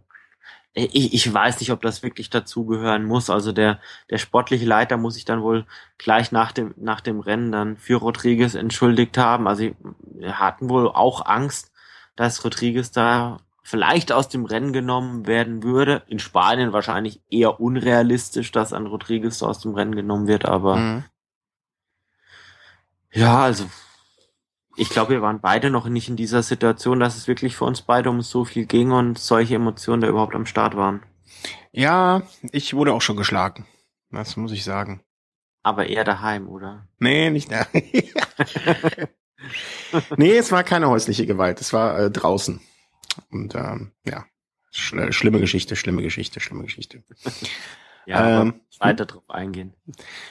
äh, ich, ich weiß nicht, ob das wirklich dazugehören muss. Also der, der sportliche Leiter muss sich dann wohl gleich nach dem, nach dem Rennen dann für Rodriguez entschuldigt haben. Also wir hatten wohl auch Angst, dass Rodriguez da vielleicht aus dem Rennen genommen werden würde. In Spanien wahrscheinlich eher unrealistisch, dass ein Rodriguez aus dem Rennen genommen wird, aber mhm. ja, also ich glaube, wir waren beide noch nicht in dieser Situation, dass es wirklich für uns beide um so viel ging und solche Emotionen da überhaupt am Start waren. Ja, ich wurde auch schon geschlagen. Das muss ich sagen. Aber eher daheim, oder? Nee, nicht da. (laughs) nee, es war keine häusliche Gewalt, es war äh, draußen. Und ähm, ja, schl schlimme Geschichte, schlimme Geschichte, schlimme Geschichte. Ja, ähm, weiter drauf eingehen.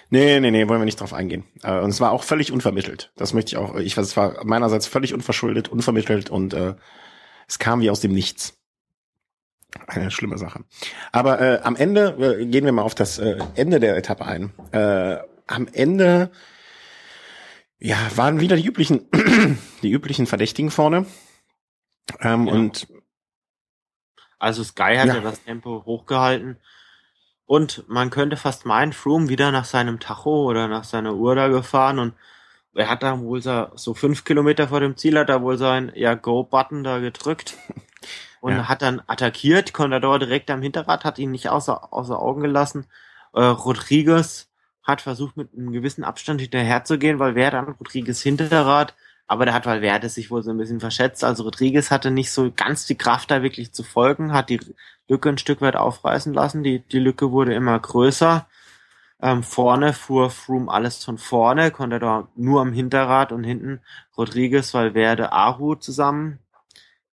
Nee, nee, nee, wollen wir nicht drauf eingehen. Äh, und es war auch völlig unvermittelt. Das möchte ich auch, ich weiß, es war meinerseits völlig unverschuldet, unvermittelt und äh, es kam wie aus dem Nichts. Eine schlimme Sache. Aber äh, am Ende äh, gehen wir mal auf das äh, Ende der Etappe ein. Äh, am Ende ja, waren wieder die üblichen, (clears throat) die üblichen Verdächtigen vorne. Ähm, ja. Und also Sky hat ja. ja das Tempo hochgehalten. Und man könnte fast meinen, Froome wieder nach seinem Tacho oder nach seiner Uhr da gefahren und er hat da wohl so fünf Kilometer vor dem Ziel hat er wohl sein ja Go-Button da gedrückt (laughs) und ja. hat dann attackiert. Contador direkt am Hinterrad hat ihn nicht außer, außer Augen gelassen. Äh, Rodriguez hat versucht mit einem gewissen Abstand hinterher zu gehen, weil wer dann Rodriguez Hinterrad aber da hat Valverde sich wohl so ein bisschen verschätzt. Also Rodriguez hatte nicht so ganz die Kraft, da wirklich zu folgen, hat die Lücke ein Stück weit aufreißen lassen. Die, die Lücke wurde immer größer. Ähm, vorne fuhr Froome alles von vorne, konnte da nur am Hinterrad und hinten Rodriguez, Valverde, Aru zusammen.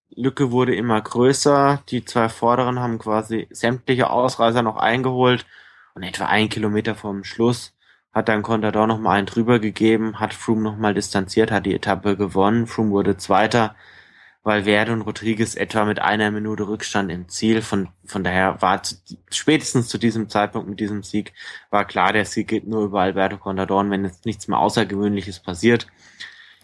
Lücke wurde immer größer. Die zwei Vorderen haben quasi sämtliche Ausreißer noch eingeholt und etwa ein Kilometer vom Schluss hat dann Contador noch mal einen drüber gegeben, hat Froome noch mal distanziert, hat die Etappe gewonnen. Froome wurde Zweiter, weil Verde und Rodriguez etwa mit einer Minute Rückstand im Ziel. Von, von daher war zu, spätestens zu diesem Zeitpunkt mit diesem Sieg war klar, der Sieg geht nur über Alberto Contador. Und wenn jetzt nichts mehr Außergewöhnliches passiert,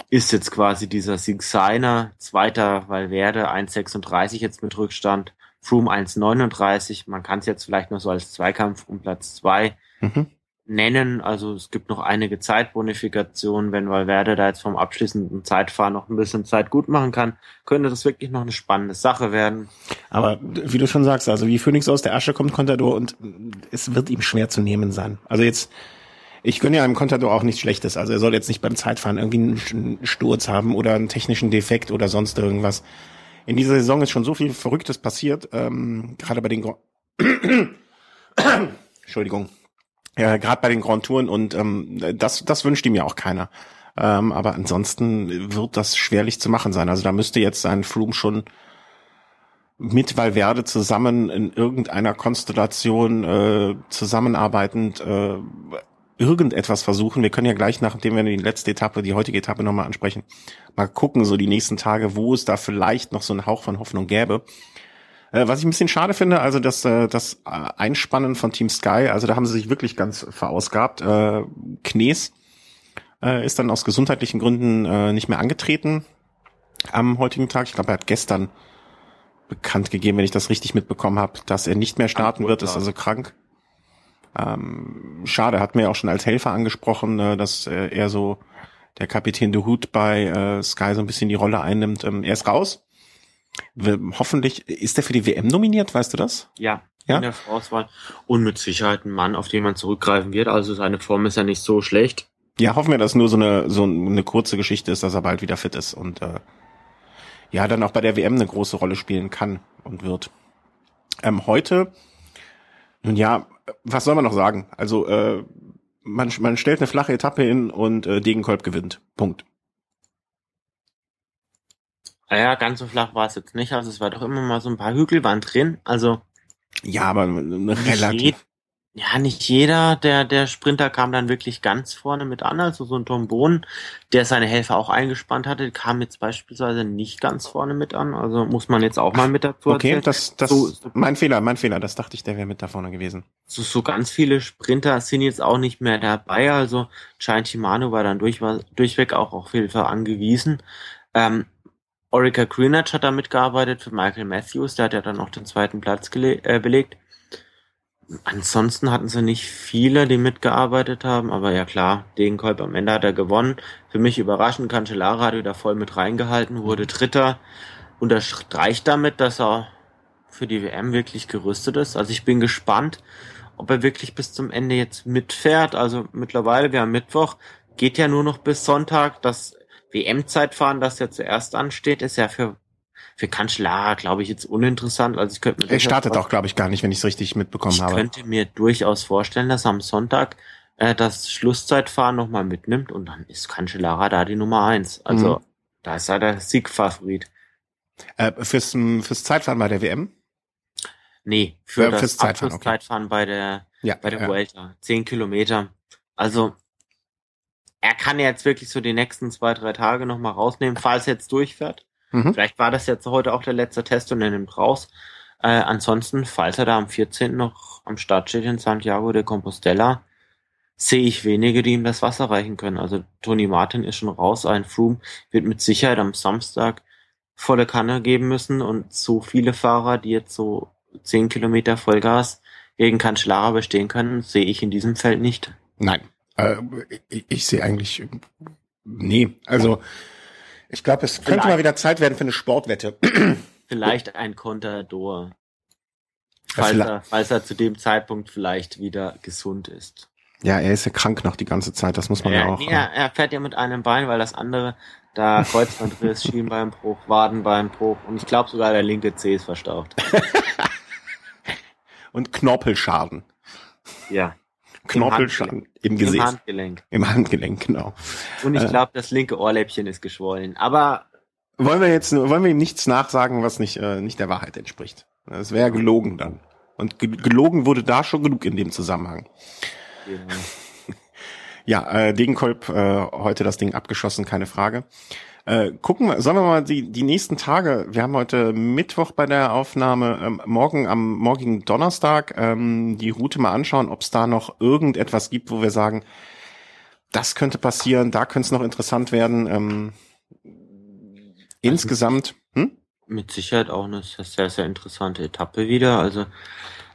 ist jetzt quasi dieser Sieg seiner. Zweiter Valverde 1,36 jetzt mit Rückstand. Froome 1,39. Man kann es jetzt vielleicht noch so als Zweikampf um Platz zwei. Mhm nennen. Also es gibt noch einige Zeitbonifikationen. Wenn Valverde da jetzt vom abschließenden Zeitfahren noch ein bisschen Zeit gut machen kann, könnte das wirklich noch eine spannende Sache werden. Aber wie du schon sagst, also wie Phoenix aus der Asche kommt Contador und es wird ihm schwer zu nehmen sein. Also jetzt, ich gönne ja einem Contador auch nichts Schlechtes. Also er soll jetzt nicht beim Zeitfahren irgendwie einen Sturz haben oder einen technischen Defekt oder sonst irgendwas. In dieser Saison ist schon so viel Verrücktes passiert, ähm, gerade bei den Gro (coughs) Entschuldigung, ja, gerade bei den Grand Touren und ähm, das, das wünscht ihm ja auch keiner. Ähm, aber ansonsten wird das schwerlich zu machen sein. Also da müsste jetzt sein Froome schon mit Valverde zusammen in irgendeiner Konstellation äh, zusammenarbeitend äh, irgendetwas versuchen. Wir können ja gleich, nachdem wir die letzte Etappe, die heutige Etappe nochmal ansprechen, mal gucken, so die nächsten Tage, wo es da vielleicht noch so einen Hauch von Hoffnung gäbe. Äh, was ich ein bisschen schade finde, also das, äh, das Einspannen von Team Sky, also da haben sie sich wirklich ganz verausgabt. Äh, Knees äh, ist dann aus gesundheitlichen Gründen äh, nicht mehr angetreten am heutigen Tag. Ich glaube, er hat gestern bekannt gegeben, wenn ich das richtig mitbekommen habe, dass er nicht mehr starten wird, ist also krank. Ähm, schade, hat mir auch schon als Helfer angesprochen, äh, dass äh, er so der Kapitän de Hood bei äh, Sky so ein bisschen die Rolle einnimmt. Ähm, er ist raus. Hoffentlich, ist er für die WM nominiert, weißt du das? Ja, ja? in der Vorauswahl. Und mit Sicherheit ein Mann, auf den man zurückgreifen wird. Also seine Form ist ja nicht so schlecht. Ja, hoffen wir, dass nur so eine, so eine kurze Geschichte ist, dass er bald wieder fit ist und äh, ja, dann auch bei der WM eine große Rolle spielen kann und wird. Ähm, heute, nun ja, was soll man noch sagen? Also äh, man, man stellt eine flache Etappe hin und äh, Degenkolb gewinnt. Punkt. Naja, ganz so flach war es jetzt nicht. Also es war doch immer mal so ein paar Hügel waren drin. Also ja, aber relativ. ja, nicht jeder der der Sprinter kam dann wirklich ganz vorne mit an. Also so ein Tom Bohn, der seine Helfer auch eingespannt hatte, kam jetzt beispielsweise nicht ganz vorne mit an. Also muss man jetzt auch mal mit dazu erzählen. Okay, das das so, mein Fehler, mein Fehler. Das dachte ich, der wäre mit da vorne gewesen. So, so ganz viele Sprinter sind jetzt auch nicht mehr dabei. Also Chain Shimano war dann durch, war durchweg auch auf Hilfe angewiesen. Ähm, Orica Greenwich hat da mitgearbeitet für Michael Matthews, der hat ja dann auch den zweiten Platz äh, belegt. Ansonsten hatten sie nicht viele, die mitgearbeitet haben, aber ja klar, Degenkolb am Ende hat er gewonnen. Für mich überraschend, Cancellara hat wieder voll mit reingehalten, wurde Dritter, unterstreicht damit, dass er für die WM wirklich gerüstet ist. Also ich bin gespannt, ob er wirklich bis zum Ende jetzt mitfährt. Also mittlerweile, wir haben Mittwoch, geht ja nur noch bis Sonntag. Das WM-Zeitfahren, das ja zuerst ansteht, ist ja für für Kanzler, glaube ich, jetzt uninteressant. Also ich könnte mir er startet auch, glaube ich, gar nicht, wenn ich es richtig mitbekommen ich habe. Ich könnte mir durchaus vorstellen, dass am Sonntag äh, das Schlusszeitfahren nochmal mitnimmt und dann ist Cancellara da die Nummer eins. Also mhm. da ist er der Siegfavorit. Äh, fürs, fürs Zeitfahren bei der WM? Nee, für äh, das fürs Zeitfahren, okay. Zeitfahren bei der ja, bei der ja. Vuelta. Zehn Kilometer. Also er kann jetzt wirklich so die nächsten zwei, drei Tage nochmal rausnehmen, falls er jetzt durchfährt. Mhm. Vielleicht war das jetzt heute auch der letzte Test und er nimmt raus. Äh, ansonsten, falls er da am 14. noch am Start steht in Santiago de Compostela, sehe ich wenige, die ihm das Wasser reichen können. Also Tony Martin ist schon raus, ein Froome wird mit Sicherheit am Samstag volle Kanne geben müssen und so viele Fahrer, die jetzt so 10 Kilometer Vollgas gegen Cancellara bestehen können, sehe ich in diesem Feld nicht. Nein, äh, ich, ich sehe eigentlich, nee, also ich glaube, es könnte mal wieder Zeit werden für eine Sportwette. (clears throat) Vielleicht ein Contador. Falls er, falls er zu dem Zeitpunkt vielleicht wieder gesund ist. Ja, er ist ja krank noch die ganze Zeit, das muss man ja, ja auch. Ja, er fährt ja mit einem Bein, weil das andere, da Kreuzbandriss, (laughs) Schienbeinbruch, Wadenbeinbruch und ich glaube sogar der linke Zeh ist verstaucht. (laughs) und Knorpelschaden. Ja. Knorpelschaden im, im Gesäß. Im Handgelenk. Im Handgelenk, genau. Und ich glaube, äh, das linke Ohrläppchen ist geschwollen. Aber wollen wir jetzt, wollen wir ihm nichts nachsagen, was nicht, äh, nicht der Wahrheit entspricht? Das wäre gelogen dann. Und gelogen wurde da schon genug in dem Zusammenhang. Genau. (laughs) Ja, äh, Degenkolb äh, heute das Ding abgeschossen, keine Frage. Äh, gucken wir, sollen wir mal die, die nächsten Tage, wir haben heute Mittwoch bei der Aufnahme, ähm, morgen am morgigen Donnerstag ähm, die Route mal anschauen, ob es da noch irgendetwas gibt, wo wir sagen, das könnte passieren, da könnte es noch interessant werden. Ähm, insgesamt, hm? Mit Sicherheit auch eine sehr, sehr interessante Etappe wieder. Also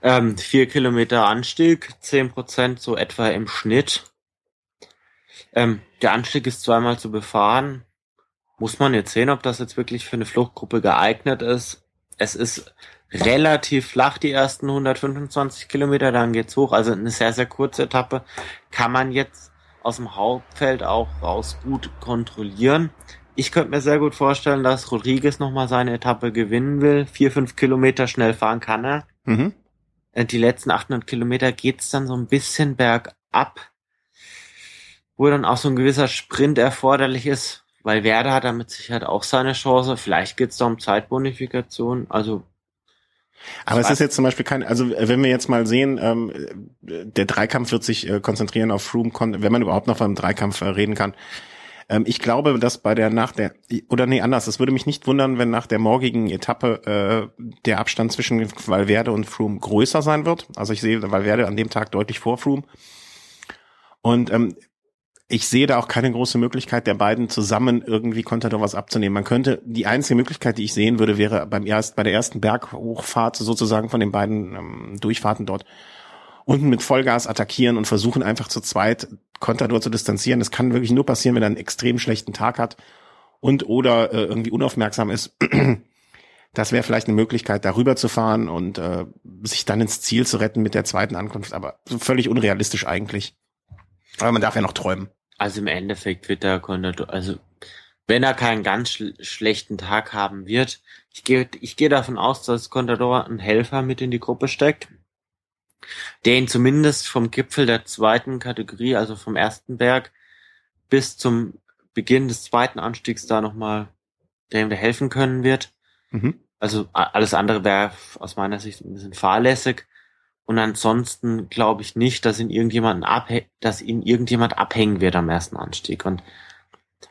Ähm, vier Kilometer Anstieg, zehn Prozent so etwa im Schnitt. Ähm, der Anstieg ist zweimal zu befahren. Muss man jetzt sehen, ob das jetzt wirklich für eine Fluchtgruppe geeignet ist. Es ist relativ flach, die ersten 125 Kilometer, dann geht's hoch. Also eine sehr, sehr kurze Etappe. Kann man jetzt aus dem Hauptfeld auch raus gut kontrollieren. Ich könnte mir sehr gut vorstellen, dass Rodriguez nochmal seine Etappe gewinnen will. Vier, fünf Kilometer schnell fahren kann er. Mhm. Äh, die letzten 800 Kilometer geht's dann so ein bisschen bergab, wo dann auch so ein gewisser Sprint erforderlich ist, weil Werder hat damit sicher auch seine Chance. Vielleicht geht's da um Zeitbonifikation. Also aber es ist jetzt zum Beispiel kein, also wenn wir jetzt mal sehen, ähm, der Dreikampf wird sich äh, konzentrieren auf Froome, wenn man überhaupt noch von einem Dreikampf äh, reden kann. Ähm, ich glaube, dass bei der nach der oder nee anders, es würde mich nicht wundern, wenn nach der morgigen Etappe äh, der Abstand zwischen Valverde und Froome größer sein wird. Also ich sehe Valverde an dem Tag deutlich vor Froome. Und ähm, ich sehe da auch keine große Möglichkeit der beiden zusammen irgendwie Contador was abzunehmen. Man könnte, die einzige Möglichkeit, die ich sehen würde, wäre beim erst, bei der ersten Berghochfahrt sozusagen von den beiden ähm, Durchfahrten dort unten mit Vollgas attackieren und versuchen einfach zu zweit Contador zu distanzieren. Das kann wirklich nur passieren, wenn er einen extrem schlechten Tag hat und oder äh, irgendwie unaufmerksam ist. (clears throat) Das wäre vielleicht eine Möglichkeit, darüber zu fahren und äh, sich dann ins Ziel zu retten mit der zweiten Ankunft, aber völlig unrealistisch eigentlich. Aber man darf ja noch träumen. Also im Endeffekt wird der Contador, also wenn er keinen ganz sch schlechten Tag haben wird, ich gehe ich gehe davon aus, dass Contador einen Helfer mit in die Gruppe steckt, der ihn zumindest vom Gipfel der zweiten Kategorie, also vom ersten Berg, bis zum Beginn des zweiten Anstiegs da nochmal, der ihm da helfen können wird. Mhm. Also alles andere wäre aus meiner Sicht ein bisschen fahrlässig. Und ansonsten glaube ich nicht, dass ihn irgendjemand abhä dass ihn irgendjemand abhängen wird am ersten Anstieg. Und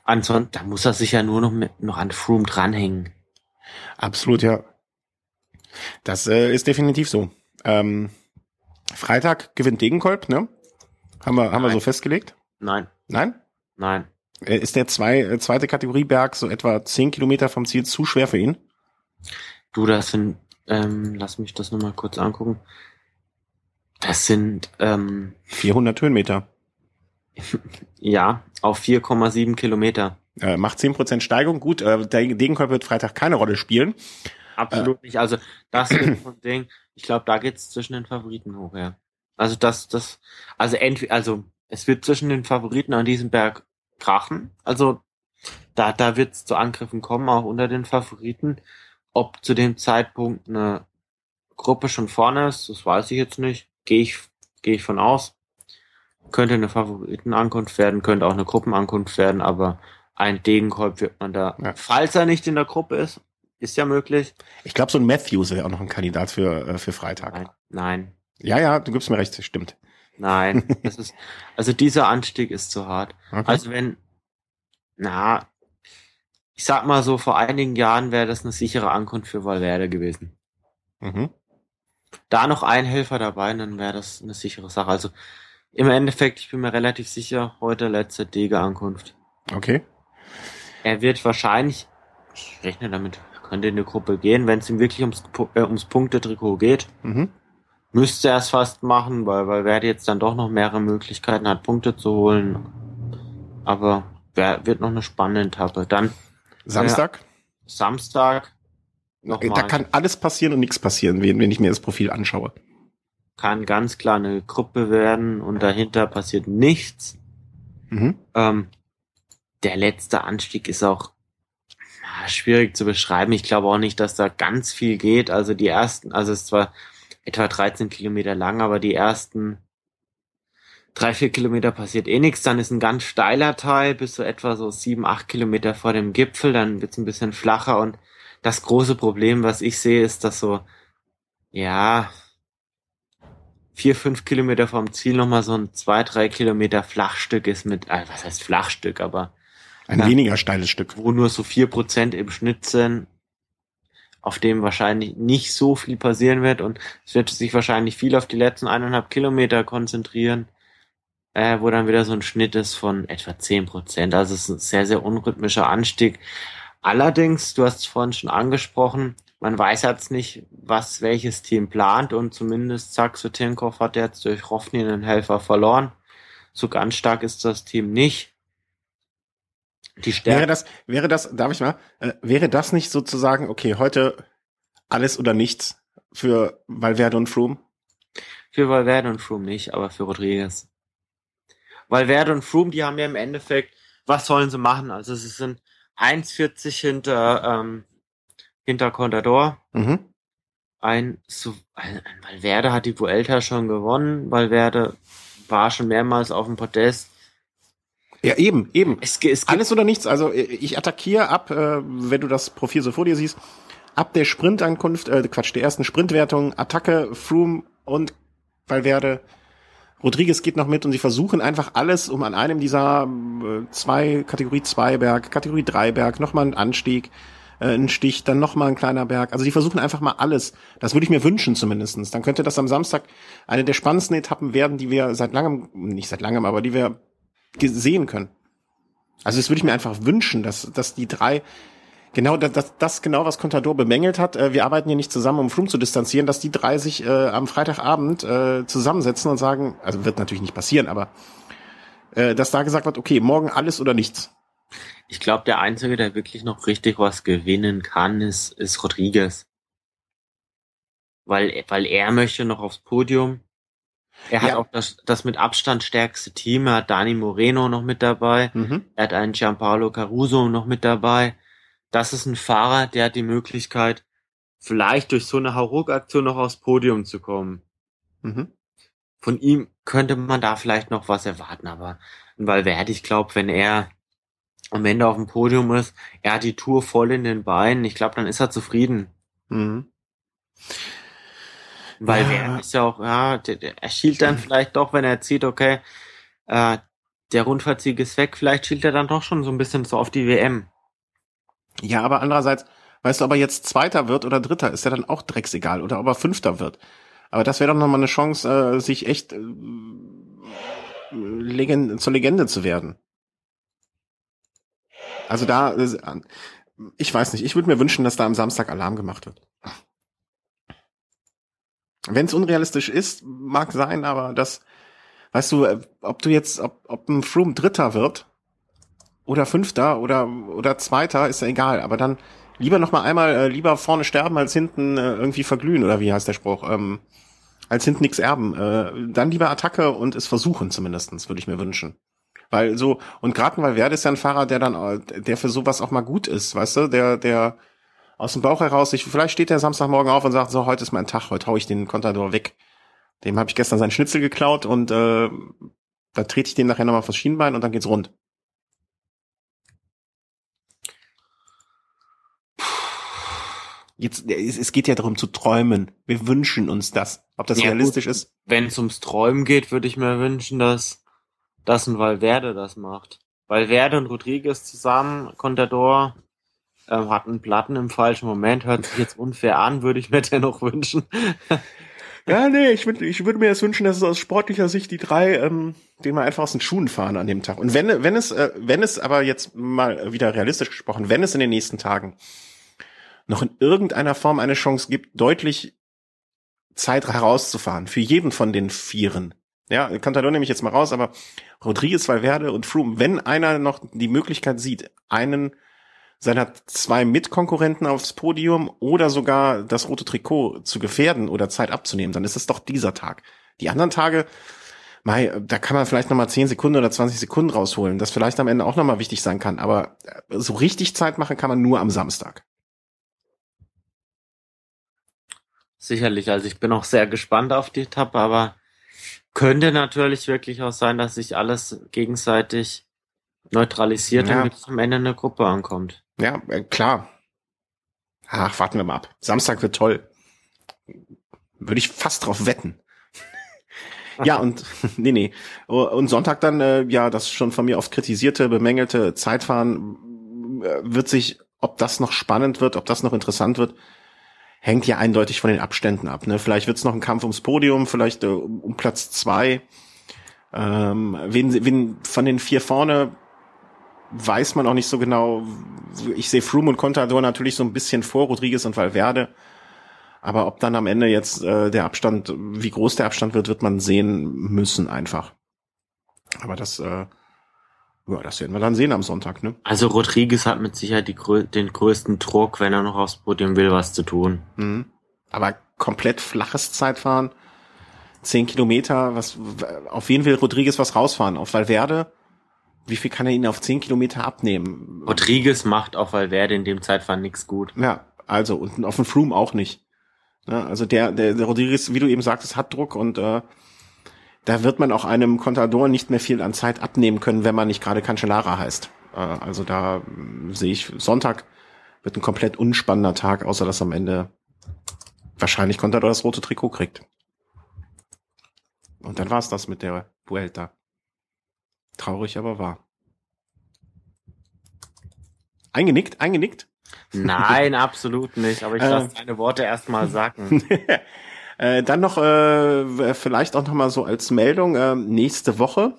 ansonsten, da muss er sich ja nur noch mit, noch an Froome dranhängen. Absolut, ja. Das äh, ist definitiv so. Ähm, Freitag gewinnt Degenkolb, ne? Haben wir, haben wir so festgelegt? Nein. Nein? Nein. Äh, ist der zwei, äh, zweite Kategorie Berg so etwa zehn Kilometer vom Ziel zu schwer für ihn? Du, das sind, ähm, lass mich das nochmal kurz angucken. Das sind ähm, 400 Höhenmeter. (laughs) ja, auf 4,7 Kilometer. Äh, macht 10% Steigung. Gut, äh, der Degenkolb wird Freitag keine Rolle spielen. Absolut äh. nicht. Also das ist so ein Ding. Ich glaube, da geht's zwischen den Favoriten hoch, ja. Also das, das, also entweder, also es wird zwischen den Favoriten an diesem Berg krachen. Also da, da wird's zu Angriffen kommen, auch unter den Favoriten. Ob zu dem Zeitpunkt eine Gruppe schon vorne ist, das weiß ich jetzt nicht gehe ich, gehe ich von aus. Könnte eine Favoritenankunft werden, könnte auch eine Gruppenankunft werden, aber ein Degenkolb wird man da, ja. falls er nicht in der Gruppe ist, ist ja möglich. Ich glaube, so ein Matthews wäre auch noch ein Kandidat für, äh, für Freitag. Nein. Nein. Ja, ja, du gibst mir recht, stimmt. Nein, (laughs) das ist, also dieser Anstieg ist zu hart. Okay. Also wenn, na, ich sag mal so, vor einigen Jahren wäre das eine sichere Ankunft für Valverde gewesen. Mhm da noch ein Helfer dabei, dann wäre das eine sichere Sache. Also im Endeffekt, ich bin mir relativ sicher, heute letzte Dege-Ankunft. Okay. Er wird wahrscheinlich, ich rechne damit, könnte in die Gruppe gehen, wenn es ihm wirklich ums, äh, ums Punktetrikot geht. Mhm. Müsste er es fast machen, weil, weil Verdi jetzt dann doch noch mehrere Möglichkeiten hat, Punkte zu holen. Aber wer, wird noch eine spannende Etappe. Dann Samstag? Äh, Samstag Nochmal. Da kann alles passieren und nichts passieren, wenn, wenn ich mir das Profil anschaue. Kann ganz klar eine Gruppe werden und dahinter passiert nichts. Mhm. Ähm, der letzte Anstieg ist auch schwierig zu beschreiben. Ich glaube auch nicht, dass da ganz viel geht. Also die ersten, also es ist zwar etwa 13 Kilometer lang, aber die ersten drei, vier Kilometer passiert eh nichts. Dann ist ein ganz steiler Teil bis so etwa so sieben, acht Kilometer vor dem Gipfel. Dann wird es ein bisschen flacher und das große Problem, was ich sehe, ist, dass so, ja, vier, fünf Kilometer vom Ziel nochmal so ein zwei, drei Kilometer Flachstück ist mit, äh, was heißt Flachstück, aber ein na, weniger steiles Stück. Wo nur so vier Prozent im Schnitt sind, auf dem wahrscheinlich nicht so viel passieren wird und es wird sich wahrscheinlich viel auf die letzten eineinhalb Kilometer konzentrieren, äh, wo dann wieder so ein Schnitt ist von etwa zehn Prozent. Also es ist ein sehr, sehr unrhythmischer Anstieg. Allerdings, du hast es vorhin schon angesprochen, man weiß jetzt nicht, was welches Team plant und zumindest Saxo Tinkoff hat jetzt durch Rovni einen Helfer verloren. So ganz stark ist das Team nicht. Die Stärke. Wäre das, wäre das, darf ich mal, äh, wäre das nicht sozusagen, okay, heute alles oder nichts für Valverde und Froome? Für Valverde und Froome nicht, aber für Rodriguez. Valverde und Froome, die haben ja im Endeffekt, was sollen sie machen? Also sie sind 1,40 hinter, ähm, hinter Contador. Mhm. Ein, so, ein, ein Valverde hat die Vuelta schon gewonnen. Valverde war schon mehrmals auf dem Podest. Ja, eben, eben. Es, es Alles oder nichts. Also ich attackiere ab, äh, wenn du das Profil so vor dir siehst, ab der Sprintankunft, äh, Quatsch, der ersten Sprintwertung, Attacke, Froome und Valverde. Rodriguez geht noch mit und sie versuchen einfach alles, um an einem dieser äh, zwei, Kategorie 2 Berg, Kategorie 3 Berg, nochmal einen Anstieg, äh, einen Stich, dann nochmal ein kleiner Berg. Also die versuchen einfach mal alles. Das würde ich mir wünschen zumindestens. Dann könnte das am Samstag eine der spannendsten Etappen werden, die wir seit langem, nicht seit langem, aber die wir sehen können. Also das würde ich mir einfach wünschen, dass, dass die drei Genau, das, das, das genau, was Contador bemängelt hat. Äh, wir arbeiten hier nicht zusammen, um Froome zu distanzieren, dass die drei sich äh, am Freitagabend äh, zusammensetzen und sagen, also wird natürlich nicht passieren, aber äh, dass da gesagt wird, okay, morgen alles oder nichts. Ich glaube, der Einzige, der wirklich noch richtig was gewinnen kann, ist, ist Rodriguez. Weil, weil er möchte noch aufs Podium. Er hat ja. auch das, das mit Abstand stärkste Team. Er hat Dani Moreno noch mit dabei. Mhm. Er hat einen Gianpaolo Caruso noch mit dabei das ist ein Fahrer, der hat die Möglichkeit, vielleicht durch so eine Hauruck-Aktion noch aufs Podium zu kommen. Mhm. Von ihm könnte man da vielleicht noch was erwarten, aber weil Valverde, ich glaube, wenn er am Ende auf dem Podium ist, er hat die Tour voll in den Beinen, ich glaube, dann ist er zufrieden. Mhm. Weil ja. Valverde ist ja auch, ja, der, der, er schielt dann (laughs) vielleicht doch, wenn er sieht, okay, äh, der Rundfahrtsieg ist weg, vielleicht schielt er dann doch schon so ein bisschen so auf die WM. Ja, aber andererseits, weißt du, ob er jetzt Zweiter wird oder Dritter, ist ja dann auch drecksegal. Oder ob er Fünfter wird. Aber das wäre doch nochmal eine Chance, äh, sich echt äh, Legend zur Legende zu werden. Also da, äh, ich weiß nicht, ich würde mir wünschen, dass da am Samstag Alarm gemacht wird. Wenn es unrealistisch ist, mag sein, aber das, weißt du, äh, ob du jetzt, ob, ob ein Froome Dritter wird, oder Fünfter oder oder Zweiter, ist ja egal. Aber dann lieber noch mal einmal äh, lieber vorne sterben als hinten äh, irgendwie verglühen oder wie heißt der Spruch? Ähm, als hinten nichts erben. Äh, dann lieber Attacke und es versuchen zumindestens, würde ich mir wünschen. Weil so und gerade weil Werde ist ja ein Fahrer, der dann äh, der für sowas auch mal gut ist, weißt du, der der aus dem Bauch heraus sich vielleicht steht der Samstagmorgen auf und sagt so heute ist mein Tag, heute hau ich den Contador weg. Dem habe ich gestern seinen Schnitzel geklaut und äh, da trete ich den nachher nochmal fürs Schienbein und dann geht's rund. Jetzt, es geht ja darum zu träumen. Wir wünschen uns das. Ob das ja, realistisch gut. ist? Wenn es ums Träumen geht, würde ich mir wünschen, dass, dass ein Valverde das macht. Valverde und Rodriguez zusammen, Contador, ähm, hatten Platten im falschen Moment, hört sich jetzt unfair an, würde ich mir (laughs) dennoch wünschen. (laughs) ja, nee, ich würde ich würde mir jetzt wünschen, dass es aus sportlicher Sicht die drei, ähm, den mal einfach aus den Schuhen fahren an dem Tag. Und wenn, wenn es, äh, wenn es aber jetzt mal wieder realistisch gesprochen, wenn es in den nächsten Tagen noch in irgendeiner Form eine Chance gibt, deutlich Zeit herauszufahren. Für jeden von den Vieren. Ja, Contador nehme ich jetzt mal raus, aber Rodriguez, Valverde und Froome, wenn einer noch die Möglichkeit sieht, einen seiner zwei Mitkonkurrenten aufs Podium oder sogar das rote Trikot zu gefährden oder Zeit abzunehmen, dann ist es doch dieser Tag. Die anderen Tage, Mai, da kann man vielleicht nochmal 10 Sekunden oder 20 Sekunden rausholen, das vielleicht am Ende auch nochmal wichtig sein kann, aber so richtig Zeit machen kann man nur am Samstag. Sicherlich, also ich bin auch sehr gespannt auf die Etappe, aber könnte natürlich wirklich auch sein, dass sich alles gegenseitig neutralisiert, ja. damit am Ende eine Gruppe ankommt. Ja, äh, klar. Ach, warten wir mal ab. Samstag wird toll. Würde ich fast drauf wetten. ja, (laughs) und (laughs) nee, nee. Und Sonntag dann, äh, ja, das schon von mir oft kritisierte, bemängelte Zeitfahren äh, wird sich, ob das noch spannend wird, ob das noch interessant wird, hängt ja eindeutig von den Abständen ab. Ne? Vielleicht wird es noch ein Kampf ums Podium, vielleicht äh, um Platz zwei. Ähm, wen, wen von den vier vorne weiß man auch nicht so genau. Ich sehe Froome und Contador natürlich so ein bisschen vor Rodriguez und Valverde. Aber ob dann am Ende jetzt äh, der Abstand, wie groß der Abstand wird, wird man sehen müssen einfach. Aber das, äh, ja, das werden wir dann sehen am Sonntag, ne? Also Rodriguez hat mit Sicherheit die, den größten Druck, wenn er noch aufs Podium will, was zu tun. Mhm. Aber komplett flaches Zeitfahren, zehn Kilometer, was, auf wen will Rodriguez was rausfahren? Auf Valverde? Wie viel kann er ihn auf zehn Kilometer abnehmen? Rodriguez macht auf Valverde in dem Zeitfahren nichts gut. Ja, also, und auf dem Froome auch nicht. Ja, also der, der, der Rodriguez, wie du eben sagtest, hat Druck und äh, da wird man auch einem Contador nicht mehr viel an Zeit abnehmen können, wenn man nicht gerade Cancellara heißt. Äh, also da äh, sehe ich, Sonntag wird ein komplett unspannender Tag, außer dass am Ende wahrscheinlich Contador das rote Trikot kriegt. Und dann war's das mit der Vuelta. Traurig, aber wahr. Eingenickt, eingenickt? Nein, absolut nicht. Aber ich lasse äh, deine Worte erstmal sagen. (laughs) Äh, dann noch äh, vielleicht auch noch mal so als Meldung äh, nächste Woche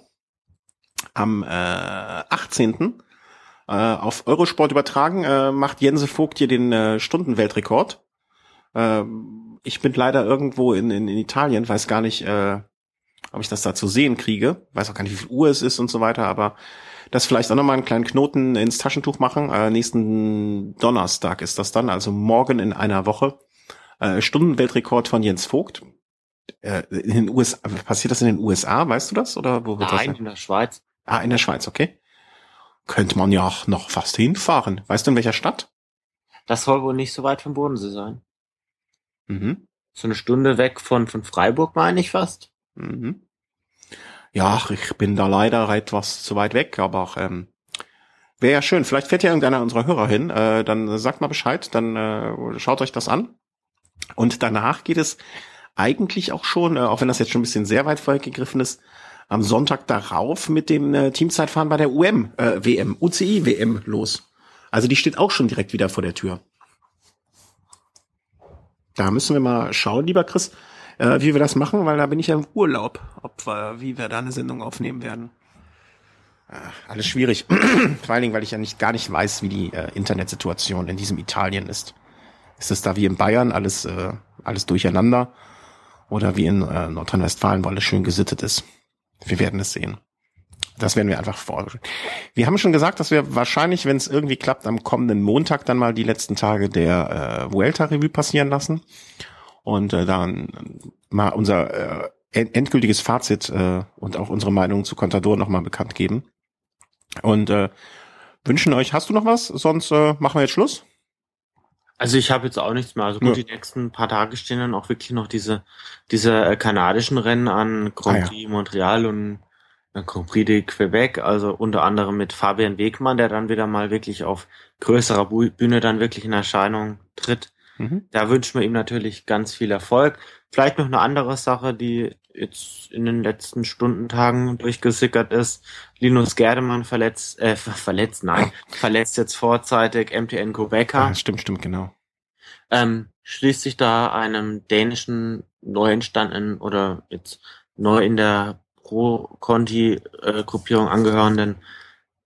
am äh, 18. Äh, auf Eurosport übertragen äh, macht Jense Vogt hier den äh, Stundenweltrekord. Äh, ich bin leider irgendwo in, in, in Italien, weiß gar nicht, äh, ob ich das da zu sehen kriege. Weiß auch gar nicht, wie viel Uhr es ist und so weiter, aber das vielleicht auch nochmal einen kleinen Knoten ins Taschentuch machen. Äh, nächsten Donnerstag ist das dann, also morgen in einer Woche. Äh, Stundenweltrekord von Jens Vogt. Äh, in den USA, passiert das in den USA, weißt du das? Oder wo wird Nein, das in der Schweiz. Ah, in der Schweiz, okay. Könnte man ja auch noch fast hinfahren. Weißt du, in welcher Stadt? Das soll wohl nicht so weit vom Bodensee sein. Mhm. So eine Stunde weg von, von Freiburg, meine ich fast. Mhm. Ja, ich bin da leider etwas zu weit weg, aber ähm, wäre ja schön. Vielleicht fährt ja irgendeiner unserer Hörer hin. Äh, dann sagt mal Bescheid, dann äh, schaut euch das an. Und danach geht es eigentlich auch schon, äh, auch wenn das jetzt schon ein bisschen sehr weit vorgegriffen ist, am Sonntag darauf mit dem äh, Teamzeitfahren bei der UM äh, WM, UCI WM los. Also die steht auch schon direkt wieder vor der Tür. Da müssen wir mal schauen, lieber Chris, äh, wie wir das machen, weil da bin ich ja im Urlaub, ob wir, wie wir da eine Sendung aufnehmen werden. Äh, alles schwierig. (clears throat) Vor allen Dingen, weil ich ja nicht gar nicht weiß, wie die äh, Internetsituation in diesem Italien ist. Ist es da wie in Bayern alles, äh, alles durcheinander? Oder wie in äh, Nordrhein-Westfalen, wo alles schön gesittet ist? Wir werden es sehen. Das werden wir einfach vor. Wir haben schon gesagt, dass wir wahrscheinlich, wenn es irgendwie klappt, am kommenden Montag dann mal die letzten Tage der äh, Vuelta-Revue passieren lassen und äh, dann mal unser äh, endgültiges Fazit äh, und auch unsere Meinung zu Contador nochmal bekannt geben. Und äh, wünschen euch, hast du noch was? Sonst äh, machen wir jetzt Schluss. Also ich habe jetzt auch nichts mehr. Also gut, ja. die nächsten paar Tage stehen dann auch wirklich noch diese, diese äh, kanadischen Rennen an, Grand Prix ah, ja. Montreal und äh, Grand Prix de Quebec, also unter anderem mit Fabian Wegmann, der dann wieder mal wirklich auf größerer Bühne dann wirklich in Erscheinung tritt. Mhm. Da wünschen wir ihm natürlich ganz viel Erfolg. Vielleicht noch eine andere Sache, die jetzt in den letzten Stundentagen durchgesickert ist. Linus Gerdemann verletzt, äh, verletzt, nein, verletzt jetzt vorzeitig MTN Quebecer. Ah, stimmt, stimmt, genau. Ähm, schließt sich da einem dänischen neu entstandenen oder jetzt neu in der Pro-Conti-Gruppierung angehörenden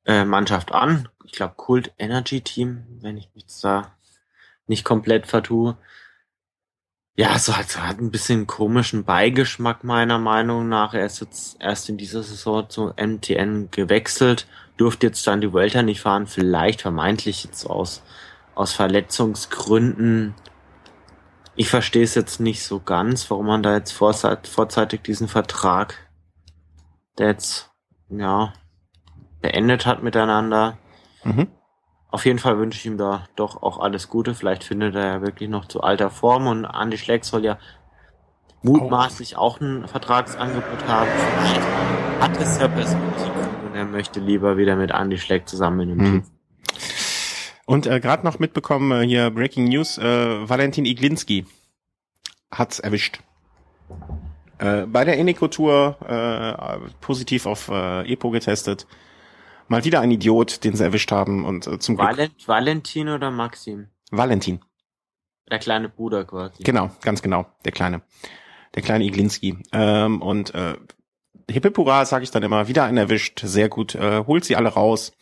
äh, Mannschaft an. Ich glaube Kult Energy Team, wenn ich mich da nicht komplett vertue ja, so hat, hat ein bisschen komischen Beigeschmack meiner Meinung nach. Er ist jetzt erst in dieser Saison zu MTN gewechselt, durfte jetzt dann die Welter nicht fahren, vielleicht vermeintlich jetzt aus, aus Verletzungsgründen. Ich verstehe es jetzt nicht so ganz, warum man da jetzt vorzeitig diesen Vertrag, der jetzt, ja, beendet hat miteinander. Mhm. Auf jeden Fall wünsche ich ihm da doch auch alles Gute. Vielleicht findet er ja wirklich noch zu alter Form und Andy Schleck soll ja mutmaßlich auch ein Vertragsangebot haben. Vielleicht hat es ja persönlich und er möchte lieber wieder mit Andy Schleck zusammen in einem hm. Team. Und äh, gerade noch mitbekommen, äh, hier Breaking News, äh, Valentin Iglinski hat's erwischt. Äh, bei der Eneco-Tour äh, positiv auf äh, EPO getestet Mal wieder ein Idiot, den sie erwischt haben und äh, zum Valent Glück. Valentin oder Maxim? Valentin. Der kleine Bruder quasi. Genau, ganz genau, der kleine. Der kleine Iglinski. Ähm, und äh, Hippipura, sage ich dann immer, wieder einen erwischt, sehr gut, äh, holt sie alle raus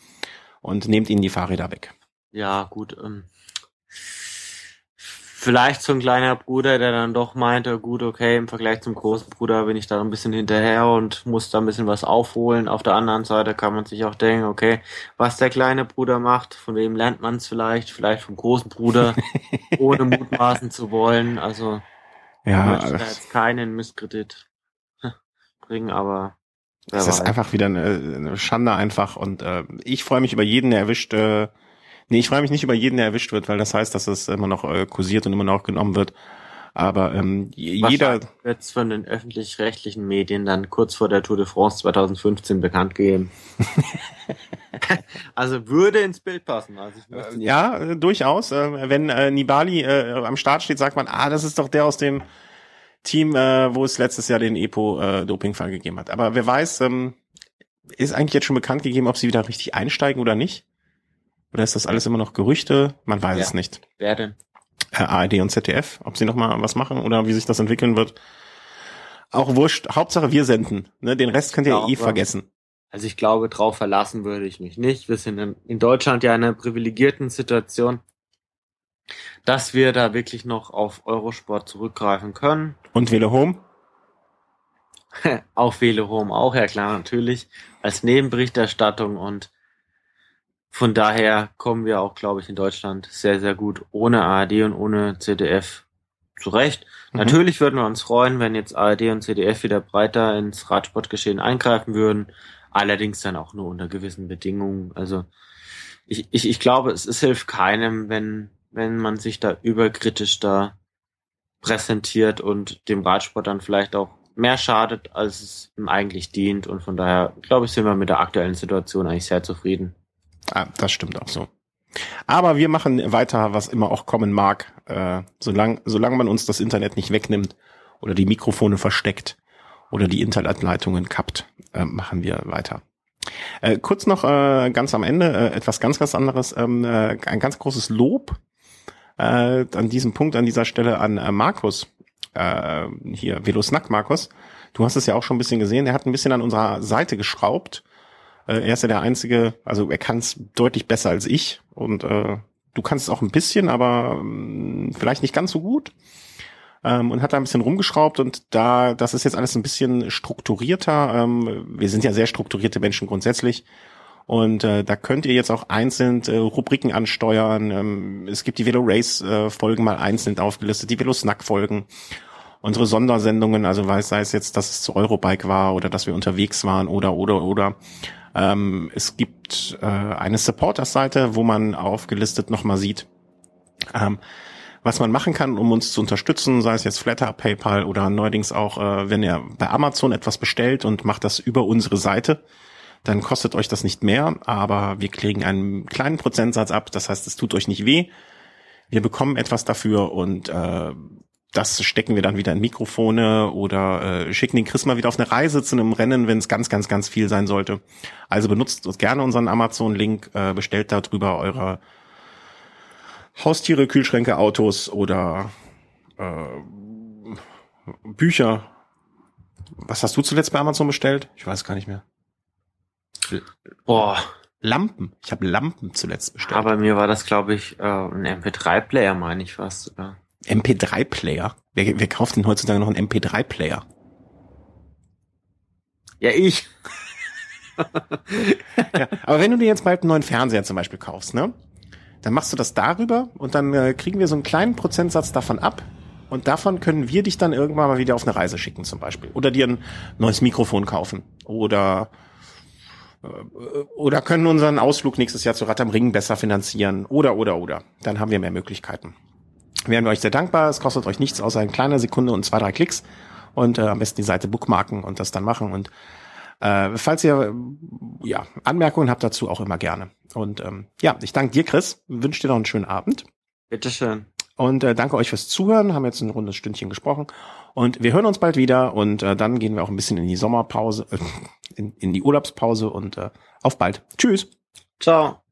und nehmt ihnen die Fahrräder weg. Ja, gut. Ähm, vielleicht so ein kleiner Bruder, der dann doch meinte, gut, okay, im Vergleich zum großen Bruder bin ich da ein bisschen hinterher und muss da ein bisschen was aufholen. Auf der anderen Seite kann man sich auch denken, okay, was der kleine Bruder macht, von wem lernt man es vielleicht? Vielleicht vom großen Bruder, (laughs) ohne mutmaßen zu wollen. Also Ja, ich möchte da jetzt keinen Misskredit (laughs) bringen, aber es ist einfach wieder eine, eine Schande einfach und äh, ich freue mich über jeden, der erwischt. Äh, nee, ich freue mich nicht über jeden, der erwischt wird, weil das heißt, dass es immer noch äh, kursiert und immer noch genommen wird. Aber ähm, jeder, wird's von den öffentlich-rechtlichen Medien dann kurz vor der Tour de France 2015 bekannt gegeben. (laughs) also würde ins Bild passen. Also möchte ja, äh, durchaus. Äh, wenn äh, Nibali äh, am Start steht, sagt man, ah, das ist doch der aus dem Team, äh, wo es letztes Jahr den Epo-Dopingfall gegeben hat. Aber wer weiß, ähm, ist eigentlich jetzt schon bekannt gegeben, ob sie wieder richtig einsteigen oder nicht? Oder ist das alles immer noch Gerüchte? Man weiß Ja. es nicht. wer denn? Äh, ARD und ZDF, ob sie noch mal was machen oder wie sich das entwickeln wird. Auch wurscht. Hauptsache wir senden. Ne? Den Rest könnt ihr Ja, eh aber- vergessen. Also ich glaube, drauf verlassen würde ich mich nicht. Wir sind in, Deutschland ja in einer privilegierten Situation, dass wir da wirklich noch auf Eurosport zurückgreifen können. Und Wele Home? (laughs) auf Velo Home auch, ja klar, natürlich, als Nebenberichterstattung und von daher kommen wir auch, glaube ich, in Deutschland sehr, sehr gut ohne ARD und ohne ZDF zurecht. Mhm. Natürlich würden wir uns freuen, wenn jetzt ARD und ZDF wieder breiter ins Radsportgeschehen eingreifen würden, allerdings dann auch nur unter gewissen Bedingungen. Also ich, ich, ich glaube, es, es hilft keinem, wenn, wenn man sich da überkritisch da präsentiert und dem Radsport dann vielleicht auch mehr schadet, als es ihm eigentlich dient. Und von daher, glaube ich, sind wir mit der aktuellen Situation eigentlich sehr zufrieden. Ah, das stimmt auch so. Aber wir machen weiter, was immer auch kommen mag, äh, solange solange man uns das Internet nicht wegnimmt oder die Mikrofone versteckt oder die Internetleitungen kappt, äh, machen wir weiter. Äh, kurz noch äh, ganz am Ende äh, etwas ganz, ganz anderes. Ähm, äh, ein ganz großes Lob äh, an diesem Punkt, an dieser Stelle an äh, Markus. Äh, hier, Velosnack Markus. Du hast es ja auch schon ein bisschen gesehen. Er hat ein bisschen an unserer Seite geschraubt. Äh, er ist ja der Einzige, also er kann es deutlich besser als ich. Und äh, du kannst es auch ein bisschen, aber ähm, vielleicht nicht ganz so gut. Ähm, und hat da ein bisschen rumgeschraubt und da, das ist jetzt alles ein bisschen strukturierter. Ähm, wir sind ja sehr strukturierte Menschen grundsätzlich. Und äh, da könnt ihr jetzt auch einzeln äh, Rubriken ansteuern. Ähm, es gibt die Velo Race äh, mal einzeln aufgelistet, die Velo Snack Folgen, unsere Sondersendungen, also sei es jetzt, dass es zu Eurobike war oder dass wir unterwegs waren oder oder oder. Ähm, es gibt äh, eine Supporters-Seite, wo man aufgelistet nochmal sieht, ähm, was man machen kann, um uns zu unterstützen, sei es jetzt Flatter, PayPal oder neuerdings auch, äh, wenn ihr bei Amazon etwas bestellt und macht das über unsere Seite, dann kostet euch das nicht mehr, aber wir kriegen einen kleinen Prozentsatz ab. Das heißt, es tut euch nicht weh. Wir bekommen etwas dafür und äh, das stecken wir dann wieder in Mikrofone oder äh, schicken den Chris mal wieder auf eine Reise zu einem Rennen, wenn es ganz, ganz, ganz viel sein sollte. Also benutzt uns gerne unseren Amazon-Link, äh, bestellt darüber eure Haustiere, Kühlschränke, Autos oder äh, Bücher. Was hast du zuletzt bei Amazon bestellt? Ich weiß gar nicht mehr. Boah, Lampen. Ich habe Lampen zuletzt bestellt. aber mir war das, glaube ich, äh, ein MP3-Player, meine ich fast sogar. MP3-Player? Wer, wer kauft denn heutzutage noch einen MP3-Player? Ja, ich. (laughs) Ja, aber wenn du dir jetzt bald einen neuen Fernseher zum Beispiel kaufst, ne? Dann machst du das darüber und dann äh, kriegen wir so einen kleinen Prozentsatz davon ab. Und davon können wir dich dann irgendwann mal wieder auf eine Reise schicken zum Beispiel. Oder dir ein neues Mikrofon kaufen. Oder äh, oder können unseren Ausflug nächstes Jahr zu Rad am Ring besser finanzieren. Oder, oder, oder. Dann haben wir mehr Möglichkeiten. Wären wir euch sehr dankbar. Es kostet euch nichts außer eine kleine Sekunde und zwei, drei Klicks. Und äh, am besten die Seite bookmarken und das dann machen. Und äh, falls ihr ja, Anmerkungen habt dazu, auch immer gerne. Und ähm, ja, ich danke dir, Chris. Wünsche dir noch einen schönen Abend. Bitteschön. Und äh, danke euch fürs Zuhören. Haben jetzt ein rundes Stündchen gesprochen. Und wir hören uns bald wieder. Und äh, dann gehen wir auch ein bisschen in die Sommerpause, äh, in, in die Urlaubspause. Und äh, auf bald. Tschüss. Ciao.